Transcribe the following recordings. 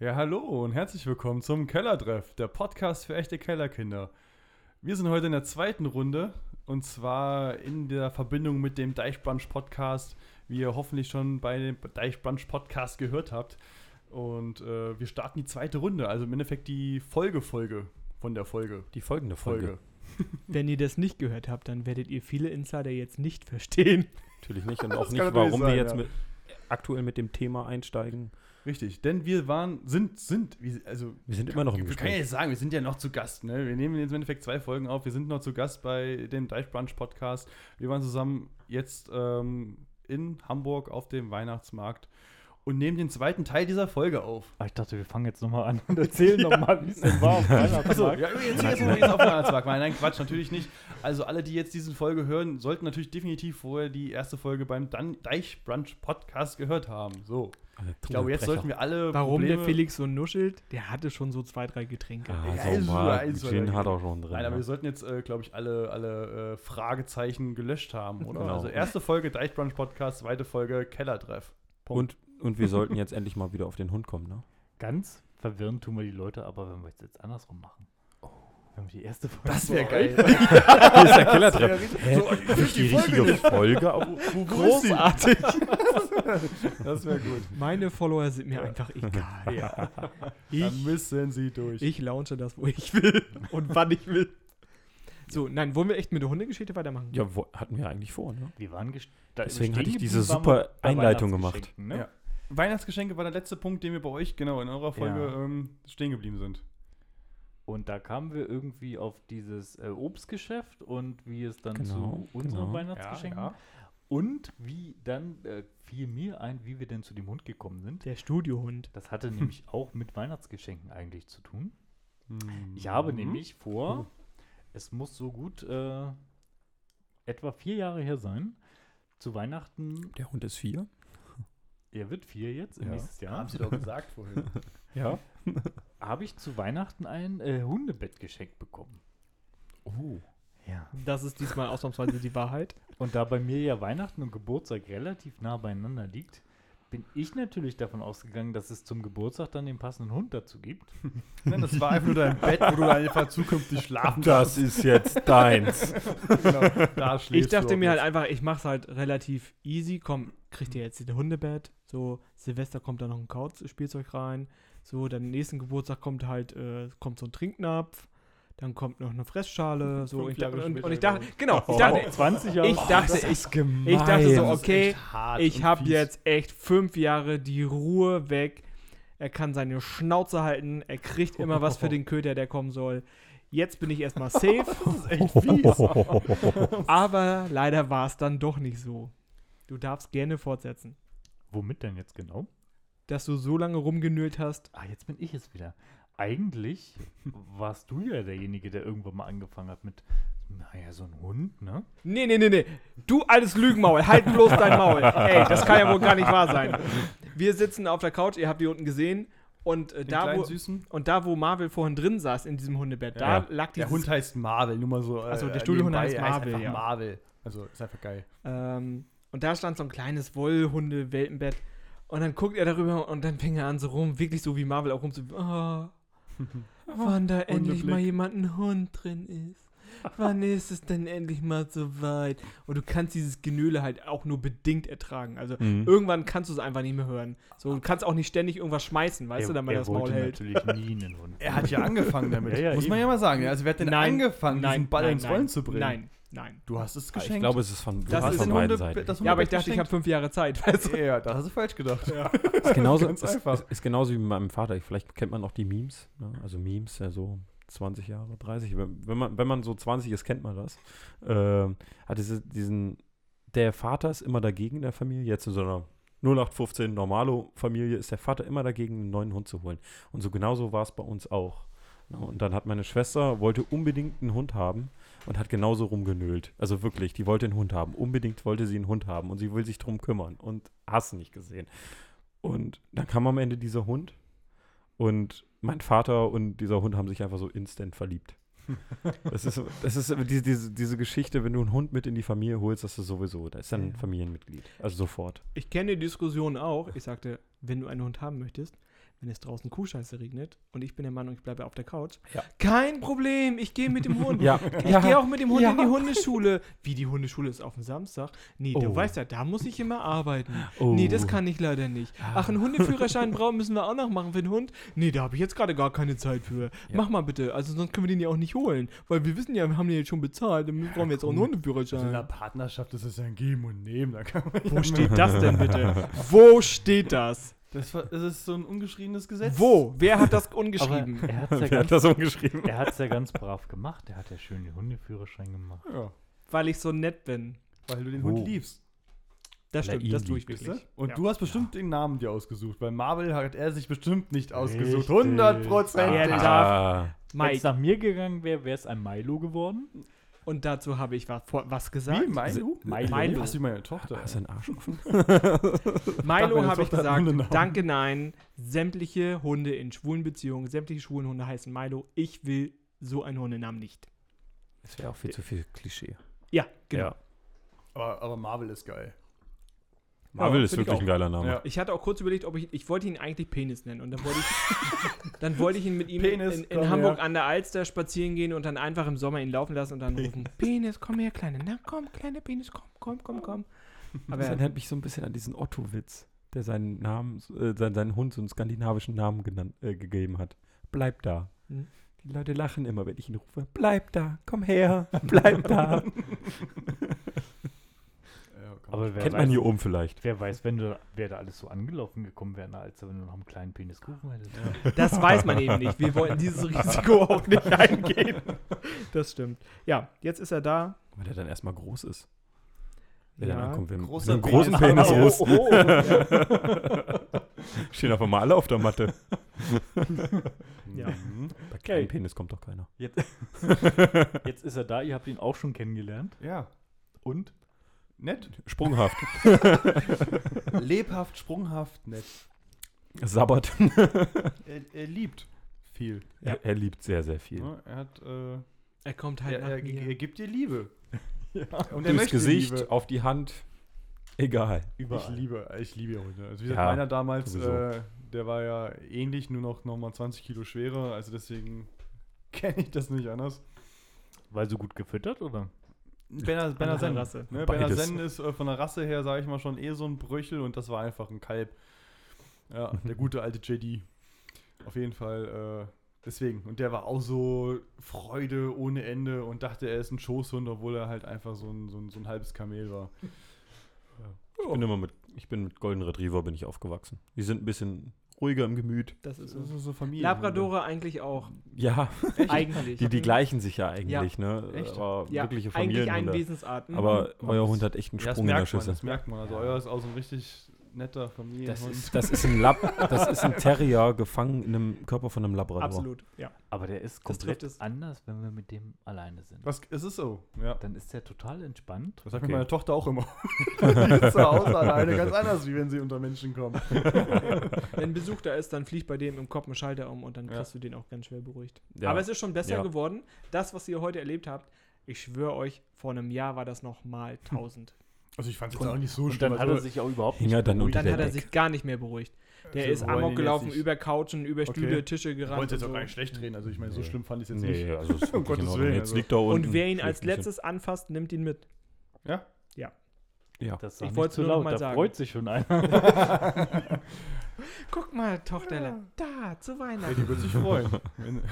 Ja, hallo und herzlich willkommen zum Kellertreff, der Podcast für echte Kellerkinder. Wir sind heute in der zweiten Runde und zwar in der Verbindung mit dem Deichbrunch Podcast, wie ihr hoffentlich schon bei dem Deichbrunch Podcast gehört habt. Und äh, wir starten die zweite Runde, also im Endeffekt die Folgefolge von der Folge. Die folgende Folge. Folge. Wenn ihr das nicht gehört habt, dann werdet ihr viele Insider jetzt nicht verstehen. Natürlich nicht und auch nicht, warum sein, wir jetzt ja. mit, aktuell mit dem Thema einsteigen. Richtig, denn wir waren, sind, sind, also Wir sind immer noch im Wir können ja Gespräch. jetzt sagen, wir sind ja noch zu Gast. Ne? Wir nehmen jetzt im Endeffekt zwei Folgen auf. Wir sind noch zu Gast bei dem Deichbrunch Podcast. Wir waren zusammen jetzt ähm, in Hamburg auf dem Weihnachtsmarkt und nehmen den zweiten Teil dieser Folge auf. Ah, ich dachte, wir fangen jetzt nochmal an und erzählen nochmal, wie es denn war auf Weihnachtsmarkt. Achso, ja, jetzt jetzt jetzt auf Weihnachtsmarkt. Nein, nein, Quatsch, natürlich nicht. Also alle, die jetzt diese Folge hören, sollten natürlich definitiv vorher die erste Folge beim Dan Deichbrunch Podcast gehört haben. So, ich glaube, jetzt sollten wir alle Warum Probleme der Felix so nuschelt? Der hatte schon so zwei, drei Getränke. Ah, Ja, so ist mal, so, ist so, Gin hat auch schon drin. Nein, aber wir ja. sollten jetzt, äh, glaube ich, alle, alle äh, Fragezeichen gelöscht haben, oder? Genau. Also erste Folge Deichbrunch Podcast, zweite Folge Kellertreff. Punkt. und, und wir sollten jetzt endlich mal wieder auf den Hund kommen, ne? Ganz verwirrend tun wir die Leute, aber wenn wir es jetzt andersrum machen. Wenn wir die erste Folge Das wäre geil. Hier ist der Kellertreff. so, die Folge richtige. Folge? auch? Großartig. Das wäre gut. Meine Follower sind mir einfach egal. Ja. Dann Ich, müssen sie durch. ich launche das, wo ich will und wann ich will. So, nein, wollen wir echt mit der Hundegeschichte weitermachen? Ja, wo, hatten wir eigentlich vor, ne? Wir waren Deswegen hatte ich diese super Einleitung gemacht. Ne? Ja. Weihnachtsgeschenke war der letzte Punkt, den wir bei euch, genau, in eurer Folge Ja. ähm, stehen geblieben sind. Und da kamen wir irgendwie auf dieses äh, Obstgeschäft und wie es dann Genau, zu unseren genau. Weihnachtsgeschenken Ja, und wie dann äh, fiel mir ein, wie wir denn zu dem Hund gekommen sind. Der Studiohund. Das hatte nämlich auch mit Weihnachtsgeschenken eigentlich zu tun. Hm. Ich habe Mhm. nämlich vor, es muss so gut äh, etwa vier Jahre her sein, zu Weihnachten, Der Hund ist vier. er wird vier jetzt, im Ja. nächsten Jahr, Haben sie doch gesagt vorhin. Ja. habe ich zu Weihnachten ein äh, Hundebett geschenkt bekommen. Oh. Ja. Das ist diesmal ausnahmsweise die Wahrheit. Und da bei mir ja Weihnachten und Geburtstag relativ nah beieinander liegt, bin ich natürlich davon ausgegangen, dass es zum Geburtstag dann den passenden Hund dazu gibt. Nein, das war einfach nur dein Bett, wo du einfach zukünftig schlafen Das ist jetzt deins. Genau, da Ich dachte mir halt einfach, ich mach's halt relativ easy. Komm, kriegt ihr jetzt ein Hundebett. So, Silvester kommt da noch ein Couch-Spielzeug rein. So, dann nächsten Geburtstag kommt halt, äh, kommt so ein Trinknapf. Dann kommt noch eine Fressschale. So, ich und, später und ich dachte, genau, ich Oh, dachte, 20 Jahre. ich dachte, ich, ist gemein. ich dachte so, okay, ich und habe jetzt echt fünf Jahre die Ruhe weg. Er kann seine Schnauze halten. Er kriegt immer was für den Köter, der kommen soll. Jetzt bin ich erstmal safe. Das ist echt fies. aber leider war es dann doch nicht so. Du darfst gerne fortsetzen. Womit denn jetzt genau? Dass du so lange rumgenölt hast. Ah, jetzt bin ich es wieder. Eigentlich warst du ja derjenige, der irgendwann mal angefangen hat mit, naja, so ein Hund, ne? Nee, nee, nee, nee. Du altes Lügenmaul, halt bloß dein Maul. Ey, das kann ja wohl gar nicht wahr sein. Wir sitzen auf der Couch, ihr habt die unten gesehen. Und, äh, da, wo, Süßen. und da, wo Marvel vorhin drin saß, in diesem Hundebett, da Ja. lag Der dieses Hund heißt Marvel, nur mal so. Ach so, der äh, Studiohund heißt er Marvel, einfach ja. Marvel. Also, ist einfach geil. Ähm, und da stand so ein kleines Wollhunde-Welpenbett. Und dann guckt er darüber und dann fing er an so rum, wirklich so wie Marvel auch rum zu. Oh, wann da endlich mal jemand ein Hund drin ist. Wann ist es denn endlich mal so weit? Und du kannst dieses Genöle halt auch nur bedingt ertragen. Also Mhm. irgendwann kannst du es einfach nicht mehr hören. So, du kannst auch nicht ständig irgendwas schmeißen, weißt er, du, damit er das Maul wollte hält. natürlich nie einen Hund. Er hat ja angefangen damit. Ja, ja, Muss man eben. ja mal sagen. Also, wer hat denn angefangen, diesen Ball nein, ins nein, Rollen zu bringen? Nein, nein. Du hast es Ah, geschenkt. Ich glaube, es ist von, Das war ist von beiden Hunde- Seiten. das Ja, aber ich dachte, ich habe fünf Jahre Zeit, weißt du? Ja, da hast du falsch gedacht. ist genauso, ist, einfach. Ist, ist genauso wie mit meinem Vater. Vielleicht kennt man auch die Memes. Ne? Also Memes, ja so 20 Jahre, 30. Wenn, man, wenn man so 20 ist, kennt man das. Ähm, hat diese, diesen, der Vater ist immer dagegen in der Familie. Jetzt in so einer 0815 Normalo-Familie ist der Vater immer dagegen, einen neuen Hund zu holen. Und so genauso war es bei uns auch. Ne? Und dann hat meine Schwester, wollte unbedingt einen Hund haben und hat genauso rumgenölt. Also wirklich, die wollte einen Hund haben. Unbedingt wollte sie einen Hund haben und sie will sich drum kümmern und hast nicht gesehen. Und dann kam am Ende dieser Hund und mein Vater und dieser Hund haben sich einfach so instant verliebt. Das ist, das ist diese, diese, diese Geschichte, wenn du einen Hund mit in die Familie holst, das ist sowieso, da ist dann ein. Familienmitglied. Also sofort. Ich kenne die Diskussion auch. Ich sagte, wenn du einen Hund haben möchtest, wenn es draußen Kuhscheiße regnet und ich bin der Meinung, ich bleibe auf der Couch. Ja. Kein Problem, ich gehe mit dem Hund. Ja, Ich gehe auch mit dem Hund in die Hundeschule. Wie die Hundeschule ist auf dem Samstag? Nee, du Oh. weißt ja, da muss ich immer arbeiten. Oh. Nee, das kann ich leider nicht. Ach, einen Hundeführerschein brauchen müssen wir auch noch machen für den Hund? Nee, da habe ich jetzt gerade gar keine Zeit für. Mach mal bitte, also sonst können wir den ja auch nicht holen. Weil wir wissen ja, wir haben den jetzt schon bezahlt, dann brauchen wir jetzt auch einen Also in Hundeführerschein. einer Partnerschaft ist es ja ein Geben und Nehmen. Da kann man Wo steht das denn bitte? Wo steht das? Das, war- das ist so ein ungeschriebenes Gesetz. Wo? Wer hat das Aber ungeschrieben? er hat es ja, Wer ganz- hat das umgeschrieben? er hat's ja ganz brav gemacht. Er hat ja schön den Hundeführerschein gemacht. Ja, Weil ich so nett bin. weil du den Oh. Hund liebst. Das Weil er stimmt, das tue ich liebt, wirklich. Und Ja. du hast bestimmt den Namen dir ausgesucht. Bei Marvel hat er sich bestimmt nicht ausgesucht. Richtig. 100 Prozent. Er darf- Ah, Wenn es nach mir gegangen wäre, wäre es ein Milo geworden. Und dazu habe ich was, vor- was gesagt. Wie, Milo? Milo. Milo. Hast du meine Tochter? hast du einen Arsch offen? Milo habe ich gesagt, danke, nein. Sämtliche Hunde in schwulen Beziehungen, sämtliche schwulen Hunde heißen Milo. Ich will so einen Hundenamen nicht. Das wäre auch viel zu viel Klischee. Ja, genau. Ja. Aber, aber Marvel ist geil. Marvel Ja, ist wirklich ein geiler Name. Ja. Ich hatte auch kurz überlegt, ob ich, ich wollte ihn eigentlich Penis nennen. Und dann wollte ich, dann wollte ich ihn mit ihm Penis, in, in Hamburg her. an der Alster spazieren gehen und dann einfach im Sommer ihn laufen lassen und dann rufen, Penis, komm her, Kleine. Na komm, kleiner Penis, komm, komm, komm, komm. Das Aber erinnert mich so ein bisschen an diesen Otto-Witz, der seinen Namen, äh, seinen, seinen Hund so einen skandinavischen Namen genannt, äh, gegeben hat. Bleib da. Hm. Die Leute lachen immer, wenn ich ihn rufe. Bleib da, komm her, bleib da. Ja. Aber wer Kennt weiß, man hier oben vielleicht. Wer weiß, wenn du, wer da alles so angelaufen gekommen wäre, als wenn du noch einen kleinen Penis gerufen hättest. das weiß man eben nicht. Wir wollten dieses Risiko auch nicht eingehen. Das stimmt. Ja, jetzt ist er da. Weil der dann erstmal groß ist. Wer Ja, dann ankommt, wenn großer einen großen Penis. Penis Oh, ist. Stehen auf einmal alle auf der Matte. Ja. Bei kleinen Penis kommt doch keiner. Jetzt, jetzt ist er da, ihr habt ihn auch schon kennengelernt. Ja. Und? Nett. Sprunghaft. Lebhaft, sprunghaft, nett. Sabbert. Er, er liebt viel. Ja. Er, er liebt sehr, sehr viel. Ja, er hat, äh, Er kommt halt er, nach er, mir. er gibt dir Liebe. Ja. Und er Durchs Gesicht, Liebe. auf die Hand. Egal. Ich liebe, ich liebe ja Hunde. Also wie gesagt, Ja, meiner damals, äh, der war ja ähnlich, nur noch nochmal 20 Kilo schwerer. Also deswegen kenne ich das nicht anders. Weil so gut gefüttert, oder? Benner, Benner Sen. Rasse. Ne. Benner Sen ist äh, von der Rasse her, sage ich mal, schon eh so ein Bröchel und das war einfach ein Kalb. Ja, der gute alte JD. Auf jeden Fall, äh, deswegen. Und der war auch so Freude ohne Ende und dachte, er ist ein Schoßhund, obwohl er halt einfach so ein, so ein, so ein halbes Kamel war. Ich bin immer mit, ich bin mit Golden Retriever bin ich aufgewachsen. Die sind ein bisschen ruhiger im Gemüt. Das ist so. so Familie. Labradore eigentlich auch. Ja, Eigentlich. die, die gleichen sich ja eigentlich, ne? Echt? Aber ja, wirkliche eigentlich ein Familienhunde. Wesensart. Mhm. Aber Mhm. euer Hund hat echt einen Ja, Sprung in der merkt man, Schüssel. das merkt man. Also euer ist auch so ein richtig netter Familienhund. Das ist, das ist ein Lab, das ist ein Terrier gefangen in einem Körper von einem Labrador. Absolut, ja. Aber der ist komplett anders, wenn wir mit dem alleine sind. Was, es ist so, ja. Dann ist der total entspannt. Das sagt Okay. mir meine Tochter auch immer. die ist zu Hause alleine ganz anders, wie wenn sie unter Menschen kommt. Wenn Besuch da ist, dann fliegt bei dem im Kopf ein Schalter um und dann Ja. kriegst du den auch ganz schwer beruhigt. Ja. Aber es ist schon besser Ja. geworden. Das, was ihr heute erlebt habt, ich schwöre euch, vor einem Jahr war das noch mal 1000. Also ich fand es jetzt auch nicht so Und schlimm. dann hat er Also, sich auch überhaupt er dann beruhigt. Dann hat er sich gar nicht mehr beruhigt. Der Also ist amok gelaufen, nicht- über Couchen, über Stühle, Okay. Tische ich gerannt. wollte jetzt auch gar nicht schlecht reden. Also ich meine, so schlimm fand ich es jetzt Nee, nicht. also Um Gottes. Willen, Jetzt also. liegt er unten. Und wer ihn als letztes anfasst, nimmt ihn mit. Ja? Ja. Das Ich nicht zu nur mal da sagen. freut sich schon einer. Guck mal, Tochterle, da, zu Ja, Weihnachten. die wird sich freuen.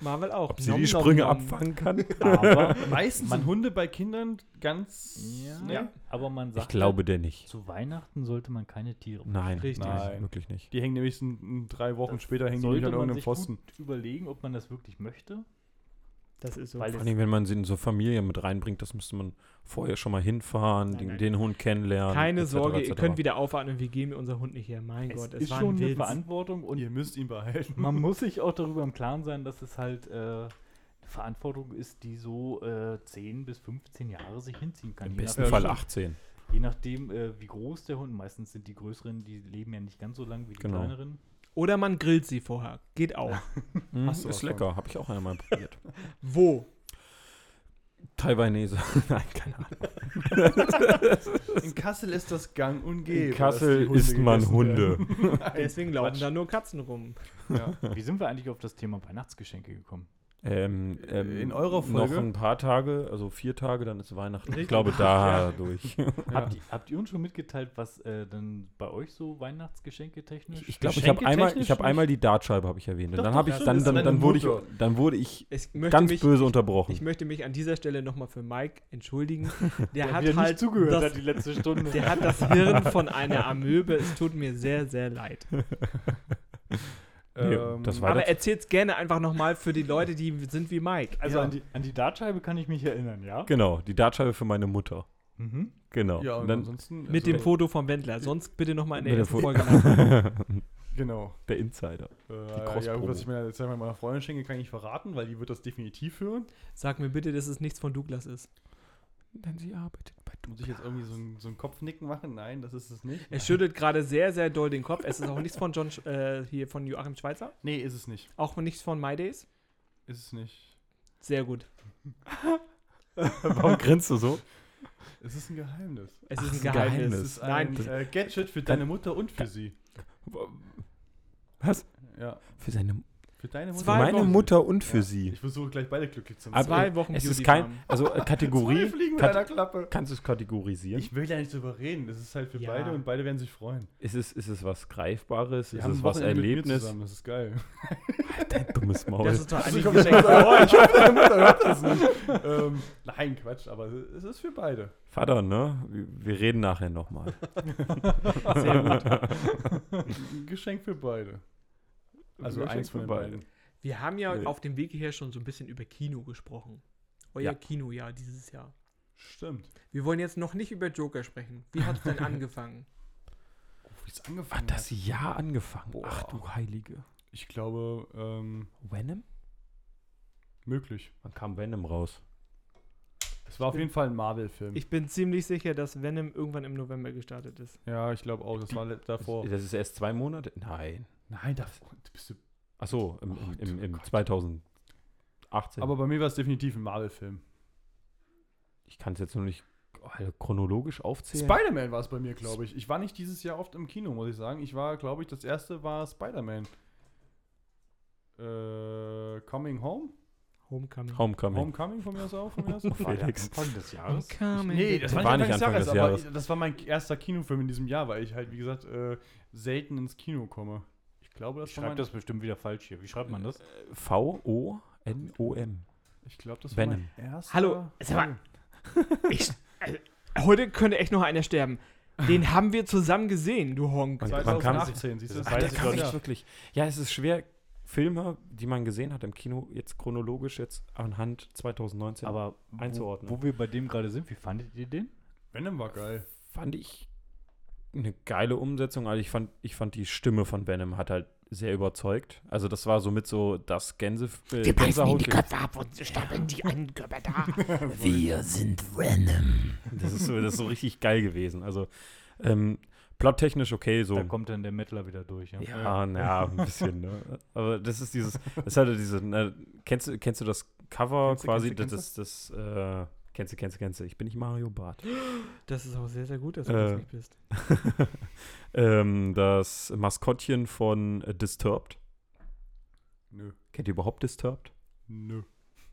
Marvel auch. Ob sie Nom, die Sprünge nom. abfangen kann? Aber, Meistens Man- sind Hunde bei Kindern ganz. ja, Ja. aber man sagt, Ich glaube der nicht. zu Weihnachten sollte man keine Tiere Nein, Richtig. nein, wirklich nicht. Die hängen nämlich in, in drei Wochen Das später hängen die nicht an man irgendeinem sich Pfosten. gut überlegen, ob man das wirklich möchte. Das ist so. Weil Vor allem, wenn man sie in so Familie mit reinbringt, das müsste man vorher schon mal hinfahren, Nein, den, nein. den Hund kennenlernen. Keine etc., Sorge, ihr etc.. könnt wieder aufatmen, wir geben unser Hund nicht her. Mein Es Gott, es ist war schon ein eine. Verantwortung und Ihr müsst ihn behalten. man muss sich auch darüber im Klaren sein, dass es halt äh, eine Verantwortung ist, die so äh, 10 bis 15 Jahre sich hinziehen kann. Im Je besten Fall stimmt. 18. Je nachdem, äh, wie groß der Hund, meistens sind die größeren, die leben ja nicht ganz so lang wie die Genau. kleineren. Oder man grillt sie vorher. Geht auch. Mhm, Hast du ist lecker, habe ich auch einmal probiert. Wo? Taiwanese. Nein, keine Ahnung. In Kassel ist das gang und gäbe. In Kassel isst man Hunde. Deswegen laufen Quatsch. da nur Katzen rum. ja. Wie sind wir eigentlich auf das Thema Weihnachtsgeschenke gekommen? Ähm, ähm, In eurer Folge? Noch ein paar Tage, also vier Tage, dann ist Weihnachten. Ich glaube, da durch. Habt, ihr, habt ihr uns schon mitgeteilt, was äh, dann bei euch so Weihnachtsgeschenke technisch? Ich glaube, ich habe einmal, ich habe einmal die Dartscheibe habe ich erwähnt. Und Doch, dann doch, habe ich, dann, dann, dann wurde ich, dann wurde ich ganz mich, böse unterbrochen. Ich möchte mich an dieser Stelle nochmal für Mike entschuldigen. Der, Der hat halt nicht zugehört das, hat die letzte Stunde. Der hat das Hirn von einer Amöbe. Es tut mir sehr, sehr leid. Nee, Ähm, das war- Aber erzähl's gerne einfach nochmal für die Leute, die sind wie Mike. also Ja. an, die, an die Dartscheibe kann ich mich erinnern, ja? Genau, die Dartscheibe für meine Mutter. Mhm. Genau. Ja, Und dann ansonsten. Mit also, dem Foto vom Wendler. Sonst bitte nochmal in der ersten Folge. Genau. Der Insider. Äh, ja, Cross-Promo. was ich mir jetzt einmal meiner Freundin schenke, kann ich nicht verraten, weil die wird das definitiv hören. Sag mir bitte, dass es nichts von Douglas ist. Denn sie arbeitet bei Muss ich jetzt irgendwie so ein, so ein Kopfnicken machen? Nein, das ist es nicht. Er schüttelt gerade sehr, sehr doll den Kopf. Es ist auch nichts von John, Sch- äh, hier von Joachim Schweizer. Nee, ist es nicht. Auch nichts von My Days. Ist es nicht. Sehr gut. Warum grinst du so? Es ist ein Geheimnis. Es ist ein es ist ein Geheimnis. Geheimnis. Es ist ein Nein, äh, Gadget für deine Mutter und für sie. Was? Ja, Für seine für deine Mutter. für meine Wochen. Mutter und für Ja. sie. Ich versuche gleich beide glücklich zu Aber machen. Zwei Wochen Es ist kein, also äh, Kategorie. Zwei Fliegen mit Kat- einer Klappe. Kannst du es kategorisieren? Ich will ja nicht drüber reden. Das ist halt für Ja. beide und beide werden sich freuen. ist, es, ist es was Greifbares? Sie ist es was Wochenende mit mir Erlebnis? zusammen, Das ist geil. Dein dummes Maul. Das ist doch eigentlich Ich ein Geschenk euch. ich hoffe, deine Mutter hört das nicht. ähm, nein, Quatsch, aber es ist für beide. Vater, ne? Wir, wir reden nachher nochmal. Sehr gut. Ein Geschenk für beide. Also Geschenk eins von den beide. beiden. Wir haben ja Nee. auf dem Weg hierher schon so ein bisschen über Kino gesprochen. Euer Ja. Kinojahr dieses Jahr. Stimmt. Wir wollen jetzt noch nicht über Joker sprechen. Wie hat es denn angefangen? Oh, wie es Hat angefangen das hat. Jahr angefangen? Boah. Ach du Heilige. Ich glaube, ähm, Venom? möglich. Wann kam Venom raus? Es war auf jeden Fall ein Marvel-Film. Ich bin ziemlich sicher, dass Venom irgendwann im November gestartet ist. Ja, ich glaube auch. Das war davor. Das ist erst zwei Monate? Nein. Nein, davor. Bist du Ach so, im, Oh, im, im, im Gott. 2018. Aber bei mir war es definitiv ein Marvel-Film. ich kann es jetzt noch nicht chronologisch aufzählen. Spider-Man war es bei mir, glaube ich. Ich war nicht dieses Jahr oft im Kino, muss ich sagen. Ich war, glaube ich, das erste war Spider-Man. Äh, Coming Home? Homecoming. Homecoming. Homecoming von mir aus auch? Von mir aus? War der Felix. Anfang des Jahres? Homecoming. Nee, das war, War nicht Anfang des Jahres, des aber das war mein erster Kinofilm in diesem Jahr, weil ich halt, wie gesagt, äh, selten ins Kino komme. Ich glaube, das Ich schreibe das bestimmt wieder falsch hier. Wie schreibt man das? V-O-N-O-M. ich glaube, das Venom. war mein erster. Hallo, sag mal. Ich, äh, heute könnte echt noch einer sterben. Den haben wir zusammen gesehen, du Honk. Wann- wann kam das? 2018, siehst du? Das Ach, der kam nicht. wirklich. Ja, es ist schwer, Filme, die man gesehen hat im Kino, jetzt chronologisch jetzt anhand 2019 Aber einzuordnen. Wo, wo wir bei dem gerade sind, wie fandet ihr den? Venom war geil. fand ich eine geile Umsetzung. Also ich fand, ich fand die Stimme von Venom hat halt sehr überzeugt. Also das war somit so das Gänse äh, Wir beißen ihnen die Köpfe ab und stapeln die einen Körper da. Wir sind Venom. Das ist so, das ist so richtig geil gewesen. Also ähm, plottechnisch okay, so. Da kommt dann der Mettler wieder durch. Ja. Ja, naja, ein bisschen, ne? Aber das ist dieses, das ist halt diese, ne, kennst du, kennst du das Cover Kennst du, quasi, kennst du, das, das, das, äh, kennst du, kennst du, kennst du, ich bin nicht Mario Bart. Das ist auch sehr, sehr gut, dass du Äh. das nicht bist. ähm, das Maskottchen von äh, Disturbed. Nö. Kennt ihr überhaupt Disturbed? Nö.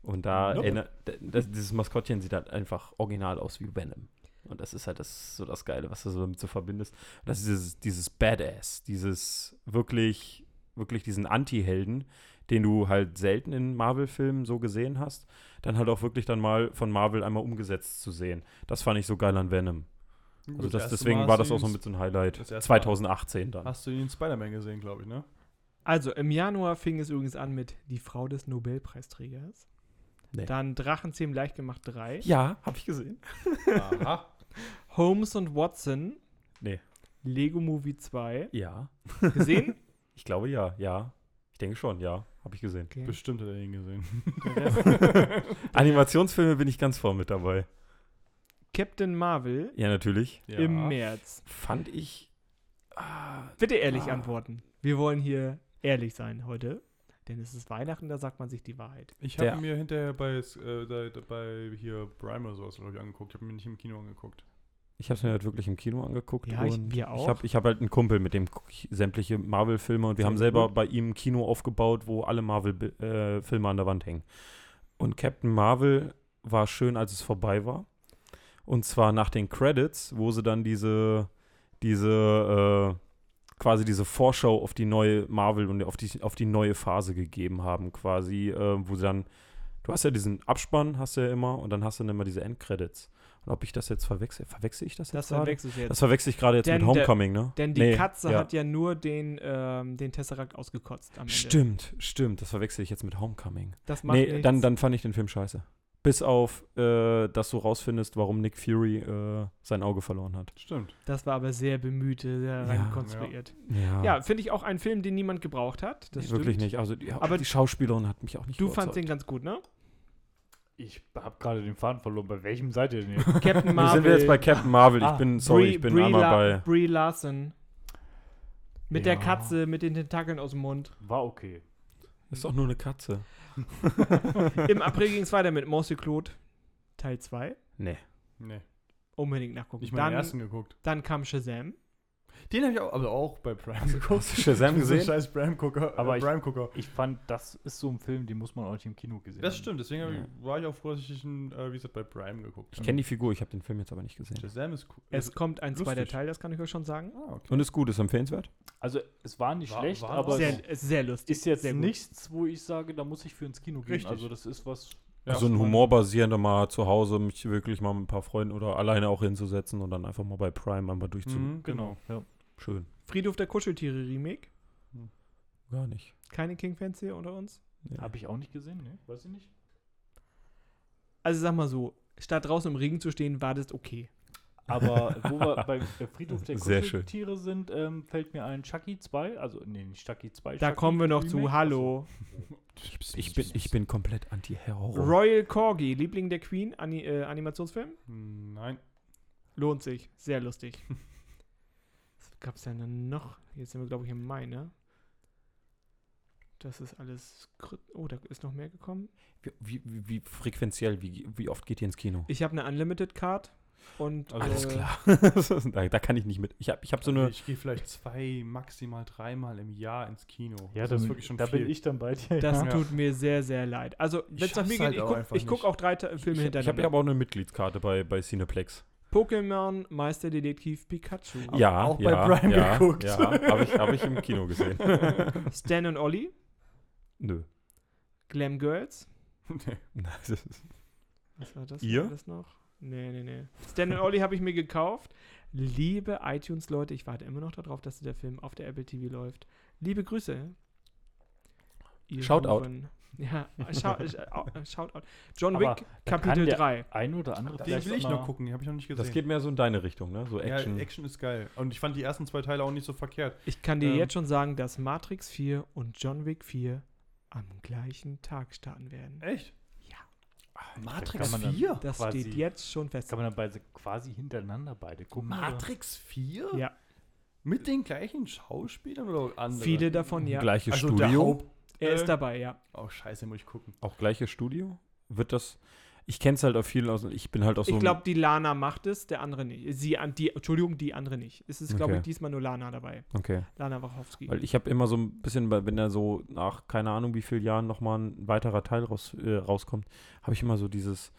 Und da Nope. erinnert, das, dieses Maskottchen sieht halt einfach original aus wie Venom. Und das ist halt das, so das Geile, was du so damit so verbindest. Und das ist dieses, dieses Badass, dieses wirklich, wirklich diesen Anti-Helden, den du halt selten in Marvel-Filmen so gesehen hast, dann halt auch wirklich dann mal von Marvel einmal umgesetzt zu sehen. Das fand ich so geil an Venom. Also das, deswegen war das auch so mit so ein Highlight. erste Mal- 2018 dann. Hast du ihn in Spider-Man gesehen, glaube ich, ne? Also, im Januar fing es übrigens an mit Die Frau des Nobelpreisträgers. Nee. Dann Drachenzähmen leicht gemacht 3. Ja, habe ich gesehen. Aha. Holmes und Watson. Nee. Lego Movie 2. Ja. Gesehen? Ich glaube ja, ja. Ich denke schon, ja. Habe ich gesehen. Okay. Bestimmt hat er ihn gesehen. Animationsfilme bin ich ganz vorne mit dabei. Captain Marvel Ja, natürlich. Ja. im März. Fand ich. Ah, Bitte ehrlich Ah. antworten. Wir wollen hier ehrlich sein heute. Denn es ist Weihnachten, da sagt man sich die Wahrheit. Ich habe mir hinterher bei, äh, bei hier Prime oder sowas, glaube ich, angeguckt. Ich habe mir nicht im Kino angeguckt. Ich habe es mir halt wirklich im Kino angeguckt. Ja, ich- wir auch. Ich habe hab halt einen Kumpel, mit dem ich sämtliche Marvel-Filme und wir Sehr haben selber gut. bei ihm ein Kino aufgebaut, wo alle Marvel-Filme an der Wand hängen. Und Captain Marvel war schön, als es vorbei war. Und zwar nach den Credits, wo sie dann diese, diese, äh, quasi diese Vorschau auf die neue Marvel und auf die, auf die neue Phase gegeben haben, quasi, äh, wo sie dann, du hast ja diesen Abspann, hast du ja immer, und dann hast du dann immer diese Endcredits. Und ob ich das jetzt verwechsel, verwechsel ich das jetzt Das gerade? verwechsel ich jetzt. Das verwechsel ich gerade jetzt Denn mit der- Homecoming, ne? Denn die Nee, Katze ja. hat ja nur den, ähm, den Tesseract ausgekotzt am Ende. Stimmt, stimmt. Das verwechsel ich jetzt mit Homecoming. Das macht Nee, nichts. dann, dann fand ich den Film scheiße. Bis auf, äh, dass du rausfindest, warum Nick Fury äh, sein Auge verloren hat. Stimmt. Das war aber sehr bemüht, äh, sehr Ja, rein konstruiert. Ja, Ja, finde ich auch ein Film, den niemand gebraucht hat. Das nee, wirklich stimmt. nicht. Also die, Aber die Schauspielerin hat mich auch nicht Du fandst den überzeugt. ganz gut, ne? Ich habe gerade den Faden verloren. Bei welchem seid ihr denn jetzt? Captain Wir Marvel. sind wir jetzt bei Captain Marvel. Ich Ah, bin, sorry, Brie- ich bin Brie einmal La- bei. Brie Larson. Mit der Ja. Katze, mit den Tentakeln aus dem Mund. War okay. Ist doch nur eine Katze. Im April ging es weiter mit Claude, Teil 2. Nee. Nee. Unbedingt nachgucken. Nicht mal den ersten geguckt. dann kam Shazam. Den habe ich auch, aber auch bei Prime geguckt. Hast du Shazam Ich gesehen? Scheiß Prime-Gucker. Aber äh, ich- Prime-Gucker. Ich fand, das ist so ein Film, den muss man auch nicht im Kino gesehen Das haben. stimmt, deswegen Ja. ich, war ich auch froh, dass ich ihn, äh, wie gesagt, bei Prime geguckt Ich kenne die Figur, ich habe den Film jetzt aber nicht gesehen. Shazam ist cool. Es kommt ein lustig. zweiter Teil, das kann ich euch schon sagen. ah, okay. Und ist gut, ist empfehlenswert? Also, es war nicht War- schlecht, war aber Sehr, es ist sehr lustig. ist jetzt nichts, wo ich sage, da muss ich für ins Kino gehen. Richtig. Also, das ist was. Ja, so ein humorbasierender mal zu Hause, mich wirklich mal mit ein paar Freunden oder alleine auch hinzusetzen und dann einfach mal bei Prime einmal durchzu. Mhm, genau. Ja. Schön. Friedhof der Kuscheltiere Remake. Gar nicht. Keine King-Fans hier unter uns. Nee. Habe ich auch nicht gesehen, ne? Weiß ich nicht. Also sag mal so, statt draußen im Regen zu stehen, war das okay. Aber wo wir bei äh, Friedhof der Sehr schön. Kuscheltiere sind, ähm, fällt mir ein Chucky 2, also nee, nicht Chucky 2. Da Chucky kommen wir noch zu. Remake. Hallo. Ich bin, ich bin komplett anti-Horror. Royal Corgi, Liebling der Queen, Ani äh, Animationsfim. Hm, Nein. Lohnt sich. Sehr lustig. Was gab es denn noch? Jetzt sind wir, glaube ich, im Mai, ne? Das ist alles. Oh, da ist noch mehr gekommen. Wie, wie, wie frequenziell, wie, wie oft geht ihr ins Kino? Ich habe eine Unlimited Card und. Also- Alles äh, klar. da, da kann ich nicht mit. Ich habe ich hab so eine. ich gehe vielleicht zwei, maximal dreimal im Jahr ins Kino. Ja, das da, ist wirklich schon da viel. bin ich dann bei dir. Das ja. tut mir sehr, sehr leid. Also, wenn es nach schaff's mir geht, halt ich auch gucke einfach guck auch drei Filme ich ich habe hintereinander. ja aber auch eine Mitgliedskarte bei, bei Cineplex. Pokémon Meisterdetektiv Pikachu. Auch- ja, auch bei ja, Prime ja, geguckt. Ja, habe ich, hab ich im Kino gesehen. Stan und Ollie. Nö. Glam Girls. Nee. Das Was war das Ihr? alles noch? Nee, nee, nee. Stan und Ollie habe ich mir gekauft. Liebe iTunes-Leute, ich warte immer noch darauf, dass der Film auf der Apple TV läuft. Liebe Grüße. Ihr Shoutout. Huren. Ja, schau, äh, Shoutout. John Aber Wick, Kapitel der 3. Ein oder andere Den will ich noch gucken, den habe ich noch nicht gesehen. das geht mehr so in deine Richtung, ne? So Action. Ja, Action ist geil. Und ich fand die ersten zwei Teile auch nicht so verkehrt. Ich kann dir Ähm. jetzt schon sagen, dass Matrix 4 und John Wick 4 am gleichen Tag starten werden. Echt? Matrix kann man dann- 4? Das quasi- steht jetzt schon fest. Kann man dann beide quasi hintereinander beide gucken? oder? Matrix 4? Ja, Mit den gleichen Schauspielern oder andere? viele davon, ja. Gleiches Also der Studio. Haupt. Er ist äh, dabei, ja. Oh, scheiße, muss ich gucken. Auch gleiches Studio? Wird das. Ich kenne es halt auf vielen aus. Ich bin halt auch so. Ich glaube, die Lana macht es, der andere nicht. Sie, an- die, Entschuldigung, die andere nicht. Es ist, glaube Okay. ich, diesmal nur Lana dabei. Okay. Lana Wachowski. Weil ich habe immer so ein bisschen, wenn da so nach keine Ahnung wie vielen Jahren nochmal ein weiterer Teil raus, äh, rauskommt, habe ich immer so dieses.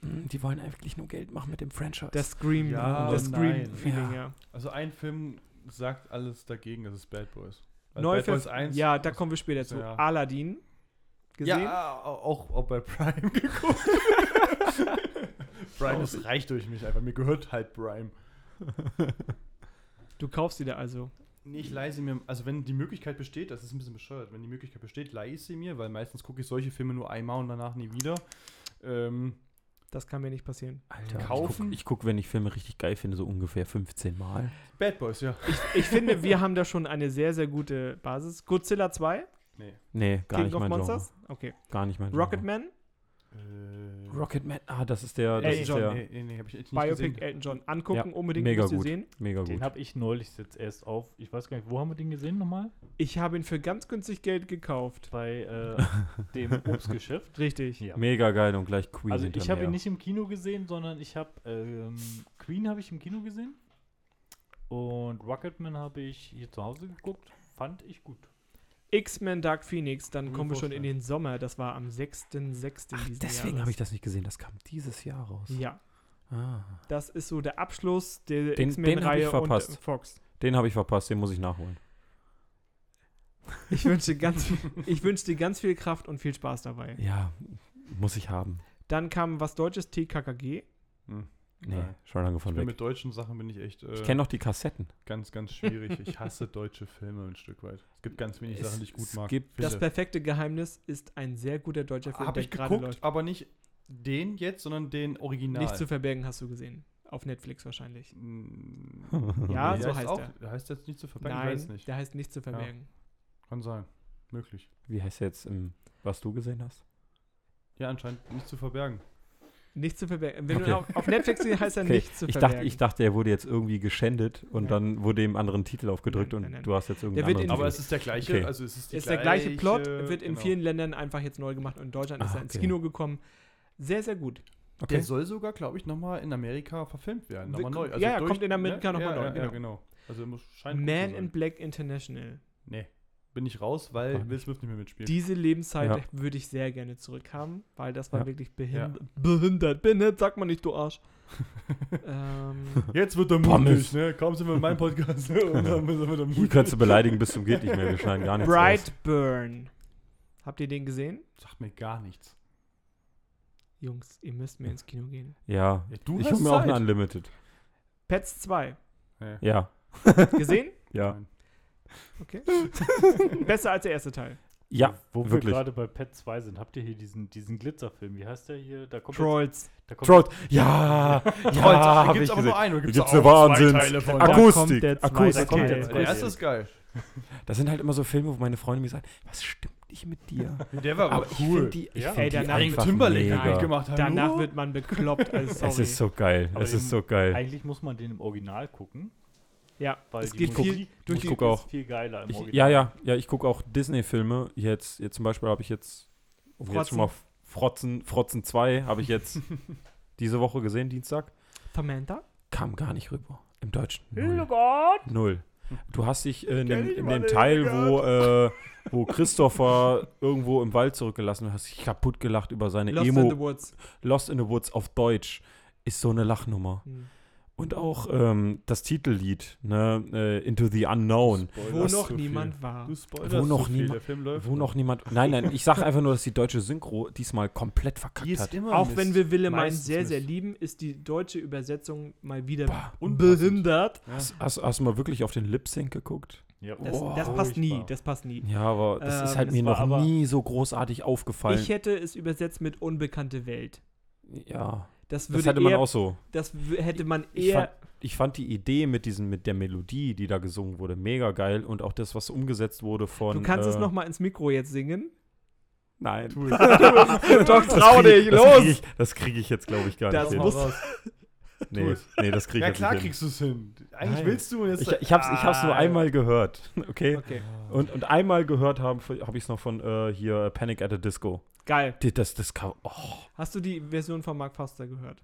"Hm, Die wollen eigentlich nur Geld machen mit dem Franchise. Das Scream, Ja, das nein. Scream-Feeling, Ja. ja. Also ein Film sagt alles dagegen, das ist Bad Boys. Also Neu Bad Boys Ja, da kommen wir später zu. Ja. Aladdin. Gesehen? Ja, auch, auch bei Prime geguckt. Prime ist reich durch mich einfach. Mir gehört halt Prime. Du kaufst sie da also. Nee, ich leihe sie mir, also wenn die Möglichkeit besteht, das ist ein bisschen bescheuert, wenn die Möglichkeit besteht, leihe ich sie mir, weil meistens gucke ich solche Filme nur einmal und danach nie wieder. Ähm, Das kann mir nicht passieren. Alter, kaufen? Ich gucke, guck, wenn ich Filme richtig geil finde, so ungefähr 15 Mal. Bad Boys, ja. Ich, ich finde, wir haben da schon eine sehr, sehr gute Basis. Godzilla 2, Nee. Nee, gar King nicht of mein Monsters. Genre. Okay. Gar nicht mein Genre. Rocketman, Äh, Rocketman, ah, das ist der, das Elton ist John, der Nee, nee, nee, hab ich nicht Biopic gesehen. Elton John. Angucken Ja, unbedingt, mega müsst ihr gut. sehen. mega Den gut. habe ich neulich jetzt erst auf. Ich weiß gar nicht, wo haben wir den gesehen nochmal? Ich habe ihn für ganz günstig Geld gekauft. Bei äh, dem Obstgeschäft. Richtig. Ja. Mega geil und gleich Queen Also ich habe ihn nicht im Kino gesehen, sondern ich habe ähm, Queen habe ich im Kino gesehen und Rocketman habe ich hier zu Hause geguckt. Fand ich gut. X-Men Dark Phoenix, dann kommen wir schon in den Sommer. Das war am 6.6. Ach, diesen deswegen habe ich das nicht gesehen. Das kam dieses Jahr raus. Ja, Ah. das ist so der Abschluss der Den- den hab ich X-Men-Reihe und verpasst. äh, Fox. Den habe ich verpasst, den muss ich nachholen. Ich wünsche, ganz, ich wünsche dir ganz viel Kraft und viel Spaß dabei. Ja, muss ich haben. Dann kam was Deutsches, TKKG. Hm. Nee, schon lange Ich von bin weg. mit deutschen Sachen bin ich echt äh, Ich kenne noch die Kassetten. ganz, ganz schwierig. Ich hasse deutsche Filme ein Stück weit. Es gibt ganz wenig Es- Sachen, die ich gut es mag. gibt- Das perfekte Geheimnis ist ein sehr guter deutscher Film, Habe ich gerade geguckt, läuft. aber nicht den jetzt, sondern den Original. Nicht zu verbergen hast du gesehen. Auf Netflix wahrscheinlich. Ja, der so heißt auch, er. Der heißt jetzt nicht zu verbergen, ich Nein, weiß nicht. der heißt nicht zu verbergen. Kann sein. Möglich. Wie heißt der jetzt, im, was du gesehen hast? Ja, anscheinend nicht zu verbergen. Nicht zu verbergen. Wenn Okay. du auf, auf Netflix siehst, heißt er Okay, nicht zu Ich verbergen. dachte, ich dachte, er wurde jetzt irgendwie geschändet und Nein. dann wurde ihm anderen Titel aufgedrückt Nein, und nein, nein. du hast jetzt irgendwie in- anderen Aber es ist der gleiche. Okay. Also es ist, ist der gleiche Plot, wird in genau. vielen Ländern einfach jetzt neu gemacht und in Deutschland ist Ah, er ins okay. Kino gekommen. Sehr, sehr gut. Okay. Der soll sogar, glaube ich, nochmal in Amerika verfilmt werden. Nochmal neu. ja, ja, kommt in Amerika ne? noch mal ja, neu, Ja, genau. ja, genau. Also muss Man in Black International. Nee, bin ich raus, weil Ach, Will Smith nicht mehr mitspielt. Diese Lebenszeit Ja. würde ich sehr gerne zurückhaben, weil das war Ja. wirklich behindert. Behindert, behindert, sag mal nicht, du Arsch. ähm, Jetzt wird er Pommes. mutig, ne? Kaum sind wir in meinem Podcast ne? und dann sind wir da Hier mutig. kannst du beleidigen bis zum geht nicht mehr. Wir schneiden gar nichts raus. Brightburn. Habt ihr den gesehen? Sagt mir gar nichts. Jungs, ihr müsst mehr ins Kino gehen. Ja, Ja, du ich hast hole mir auch eine Zeit. Unlimited. Pets 2. Nee. Ja, Gesehen? ja, Nein. Okay. Besser als der erste Teil. ja, Wo wir wirklich. gerade bei Pet 2 sind, habt ihr hier diesen, diesen Glitzerfilm? Wie heißt der hier? Da kommt Trolls. Jetzt, da kommt Trout, ja, ja, habe gibt's ich aber gesehen. nur einen, oder Da gibt's gibt's auch eine zwei Wahnsinns- Teile von? Da Akustik, kommt der zweite Akustik. der erste ist geil. Das sind halt immer so Filme, wo meine Freunde mir sagen, was stimmt nicht mit dir? Der war aber ich cool. finde die, ich Ja. find Ey, die danach- einfach Timberlake mitgemacht. Hallo? Danach wird man bekloppt. Also sorry. Es ist so geil, Aber es ist so geil. Eigentlich muss man den im Original gucken, ja, weil es die geht Musik, viel durch ich die guck auch. ist viel geiler im Ich, Original. ja, ja, ja, ich gucke auch Disney-Filme. Jetzt, jetzt zum Beispiel habe ich jetzt, um jetzt schon mal Frotzen, Frotzen 2 habe ich jetzt diese Woche gesehen, Dienstag. Samantha. Kam gar nicht rüber. Im Deutschen. Oh Null. Gott. Null. Du hast dich äh, in, dem, in dem Teil, wo, äh, wo Christopher irgendwo im Wald zurückgelassen wird, hast dich kaputt gelacht über seine Lost Emo. in the Woods. Lost in the Woods auf Deutsch. Ist so eine Lachnummer. Hm. Und auch ähm, das Titellied, ne, äh, Into the Unknown. Wo noch zu niemand viel. war. Wo noch viel. niemand- Der Film läuft. Wo noch niemand. Nein, nein, ich sage einfach nur, dass die deutsche Synchro diesmal komplett verkackt Die ist hat. immer Auch Mist. wenn wir Wille meinen sehr, sehr lieben, ist die deutsche Übersetzung mal wieder Bah, unbehindert. Ja. Hast, hast, hast du mal wirklich auf den Lip Sync geguckt? Ja, Das, Oh, das passt nie, furchtbar. das passt nie. Ja, aber das ist Ähm, halt es mir noch nie so großartig aufgefallen. Ich hätte es übersetzt mit unbekannte Welt. ja, Das das würde hätte man eher, auch so. das hätte man Ich eher fand, ich fand die Idee mit diesen, mit der Melodie, die da gesungen wurde, mega geil und auch das, was umgesetzt wurde von. Du kannst äh, es noch mal ins Mikro jetzt singen. Nein. Tu es. Doch, Das trau dich, das los! krieg Ich, das kriege ich jetzt, glaube ich, gar Das nicht muss-. Nee, nee, das kriege ich Ja, klar nicht hin. kriegst du es hin. Eigentlich Nein. willst du jetzt. Ich, ich habe es ich hab's nur Ah, einmal gehört, okay? Okay, Und, und einmal gehört habe hab ich es noch von äh, hier Panic at the Disco. geil. Das, das, kann- oh, Hast du die Version von Mark Foster gehört?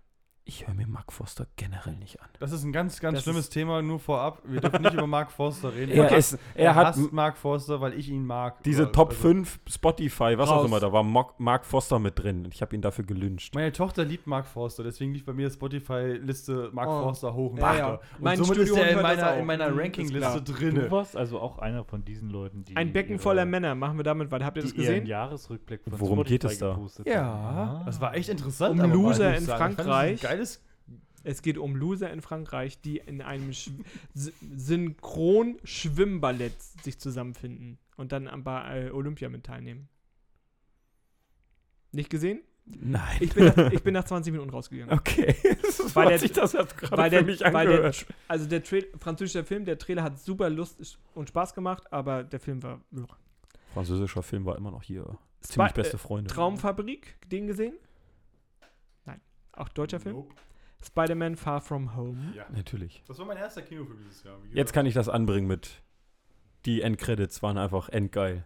Ich höre mir Mark Foster generell nicht an. Das ist ein ganz, ganz Das schlimmes ist- Thema, nur vorab. Wir dürfen nicht über Mark Forster reden. Er, ist, er, hat hasst Mark Forster, weil ich ihn mag. diese Aber- Top also, 5 Spotify, was auch Raus. immer, da war Mark, Foster mit drin. Und ich habe ihn dafür gelünscht. Meine Tochter liebt Mark Forster, deswegen liegt bei mir Spotify-Liste Mark Oh. Forster hoch und Ja, ja. Und Mein somit ist Studio er in meiner, auch. in meiner Mhm, ist Rankingliste Du drinne. warst also auch einer von diesen Leuten, die. Ein Becken voller Männer. Machen wir damit weiter. Habt ihr das gesehen? Jahresrückblick von Worum geht es da? Ja, haben. das war echt interessant. Um Loser in sagen. Ich fand das ein Frankreich. Geiles. Es geht um Loser in Frankreich, die in einem Sch S- Synchron-Schwimmballett sich zusammenfinden und dann am bei äh, Olympia mit teilnehmen. Nicht gesehen? Nein. Ich bin, nach, ich bin nach 20 Minuten rausgegangen. Okay. so Weil der- sich das gerade für mich weil der- angehört. Also der Tra französische Film, der Trailer hat super Lust und Spaß gemacht, aber der Film war Französischer Film war immer noch hier. Ziemlich beste Freunde. Traumfabrik, den gesehen? Auch deutscher Film. Nope. Spider-Man Far From Home. Ja. Natürlich. Das war mein erster Kinofilm dieses Jahr. Jetzt kann ich das anbringen mit. Die Endcredits waren einfach endgeil.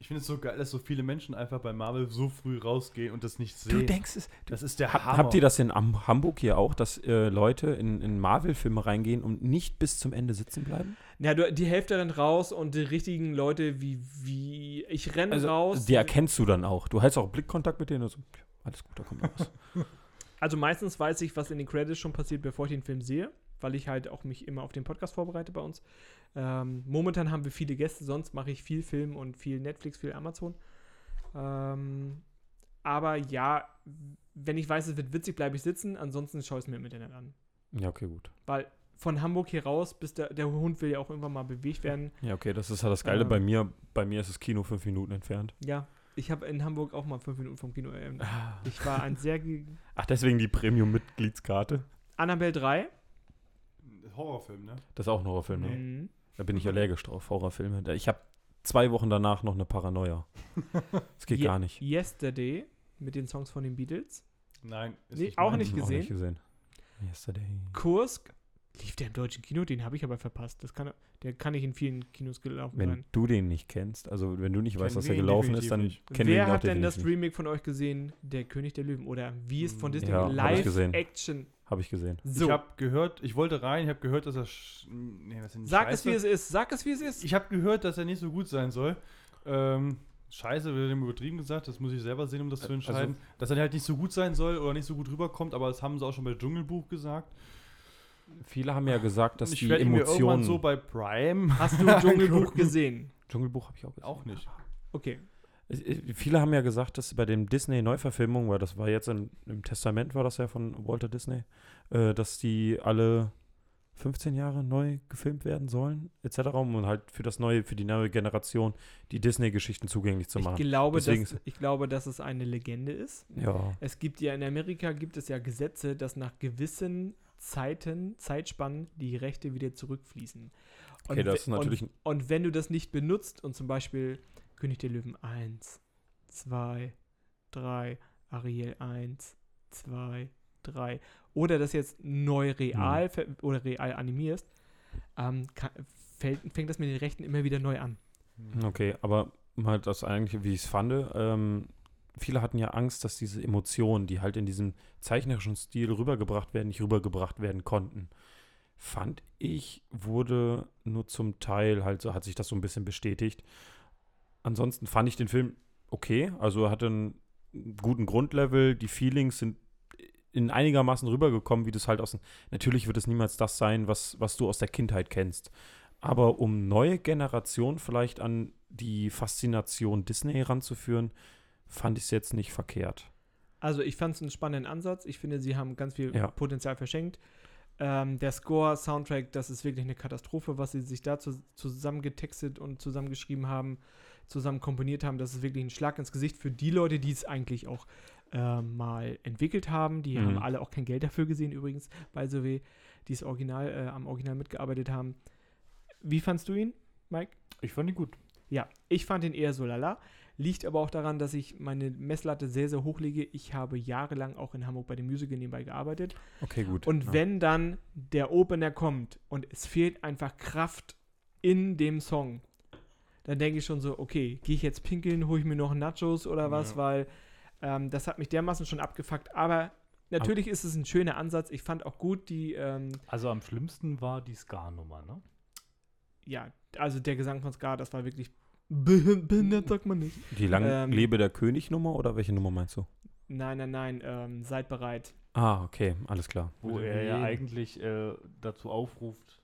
Ich finde es so geil, dass so viele Menschen einfach bei Marvel so früh rausgehen und das nicht sehen. es. das ist der Hab, Hammer. habt ihr das in Am Hamburg hier auch, dass äh, Leute in, in Marvel-Filme reingehen und nicht bis zum Ende sitzen bleiben? Ja, du, die Hälfte rennt raus und die richtigen Leute wie, wie ich renne Also, raus. die erkennst du dann auch. Du hältst auch Blickkontakt mit denen und so, ja, alles gut, da kommt was. Also meistens weiß ich, was in den Credits schon passiert, bevor ich den Film sehe, weil ich halt auch mich immer auf den Podcast vorbereite bei uns. Ähm, momentan haben wir viele Gäste, sonst mache ich viel Film und viel Netflix, viel Amazon. Ähm, aber ja, wenn ich weiß, es wird witzig, bleibe ich sitzen, ansonsten schaue ich es mir im Internet an. ja, okay, gut. Weil von Hamburg hier raus, bis der, der Hund will ja auch irgendwann mal bewegt werden. Ja, okay, das ist ja das Geile Ähm. bei mir. Bei mir ist das Kino fünf Minuten entfernt. Ja, ich habe in Hamburg auch mal fünf Minuten vom Kino. Ähm, ich war ein sehr. Ach, deswegen die Premium-Mitgliedskarte? Annabelle 3. Horrorfilm, ne? Das ist auch ein Horrorfilm, ne? Mhm. Da bin ich allergisch drauf, Horrorfilme. Ich habe zwei Wochen danach noch eine Paranoia. Das geht Ye- gar nicht. Yesterday mit den Songs von den Beatles. Nein, ist Nee, auch mein- nicht gesehen. nicht gesehen. Yesterday. Kursk. Lief der im deutschen Kino? Den habe ich aber verpasst. Das kann, der kann nicht in vielen Kinos gelaufen Wenn sein. du den nicht kennst, also wenn du nicht weißt, Kennen dass wir er ihn gelaufen ist, definitiv dann nicht. kennen wir Wer ihn auch hat denn das definitiv. Remake von euch gesehen? Der König der Löwen oder wie es von Mm, Disney ja, hab ich gesehen. Live-Action. Habe ich gesehen. So, Ich habe gehört, ich wollte rein, ich habe gehört, dass er. sch- Nee, was denn sag es wie es ist. Sag es wie es ist. Ich habe gehört, dass er nicht so gut sein soll. Ähm, Scheiße, wird dem übertrieben gesagt, das muss ich selber sehen, um das zu Also- entscheiden. dass er halt nicht so gut sein soll oder nicht so gut rüberkommt, aber das haben sie auch schon bei Dschungelbuch gesagt. Viele haben ja gesagt, dass ich die ihn mir irgendwann Emotionen. so bei Prime Hast du Dschungelbuch gesehen? Dschungelbuch habe ich auch gesehen. auch nicht. Okay. Viele haben ja gesagt, dass bei dem Disney-Neuverfilmung, weil das war jetzt in, im Testament, war das ja von Walter Disney, äh, dass die alle 15 Jahre neu gefilmt werden sollen, etc., um halt für das neue, für die neue Generation die Disney-Geschichten zugänglich zu Ich machen. glaube, Deswegen dass, ich glaube, dass es eine Legende ist. Ja. Es gibt ja in Amerika gibt es ja Gesetze, dass nach gewissen Zeiten, Zeitspannen die Rechte wieder zurückfließen. Okay, das ist natürlich ein- Und, und wenn du das nicht benutzt und zum Beispiel König der Löwen 1, 2, 3, Ariel 1, 2, 3 oder das jetzt neu real Hm. ver- oder real animierst, ähm, kann, fällt, fängt das mit den Rechten immer wieder neu an. Okay, aber mal das eigentlich, wie ich es fand, ähm, viele hatten ja Angst, dass diese Emotionen, die halt in diesem zeichnerischen Stil rübergebracht werden, nicht rübergebracht werden konnten. Fand ich, wurde nur zum Teil halt so, hat sich das so ein bisschen bestätigt. Ansonsten fand ich den Film okay, also er hatte einen guten Grundlevel, die Feelings sind in einigermaßen rübergekommen, wie das halt aus. Natürlich wird es niemals das sein, was, was du aus der Kindheit kennst. Aber um neue Generationen vielleicht an die Faszination Disney ranzuführen, fand ich es jetzt nicht verkehrt. Also ich fand es einen spannenden Ansatz. Ich finde, sie haben ganz viel Ja. Potenzial verschenkt. Ähm, der Score, Soundtrack, das ist wirklich eine Katastrophe, was sie sich da zu, zusammengetextet und zusammengeschrieben haben, zusammen komponiert haben. Das ist wirklich ein Schlag ins Gesicht für die Leute, die es eigentlich auch äh, mal entwickelt haben. Die Mhm. haben alle auch kein Geld dafür gesehen übrigens, bei SOW, die es Original, äh, am Original mitgearbeitet haben. Wie fandst du ihn, Mike? Ich fand ihn gut. Ja, ich fand ihn eher so lala. Liegt aber auch daran, dass ich meine Messlatte sehr, sehr hoch lege. Ich habe jahrelang auch in Hamburg bei dem Musical nebenbei gearbeitet. Okay, gut. Und ja. wenn dann der Opener kommt und es fehlt einfach Kraft in dem Song, dann denke ich schon so, okay, gehe ich jetzt pinkeln, hole ich mir noch Nachos oder was, Ja. weil ähm, das hat mich dermaßen schon abgefuckt. Aber natürlich ist es ein schöner Ansatz. Ich fand auch gut die, ähm, Also am schlimmsten war die Ska-Nummer, ne? ja, also der Gesang von Ska, das war wirklich behindert, sagt man nicht. Die lang ähm, lebe der König-Nummer oder welche Nummer meinst du? Nein, nein, nein, ähm, seid bereit. Ah, okay, alles klar. Wo er ja eigentlich äh, dazu aufruft.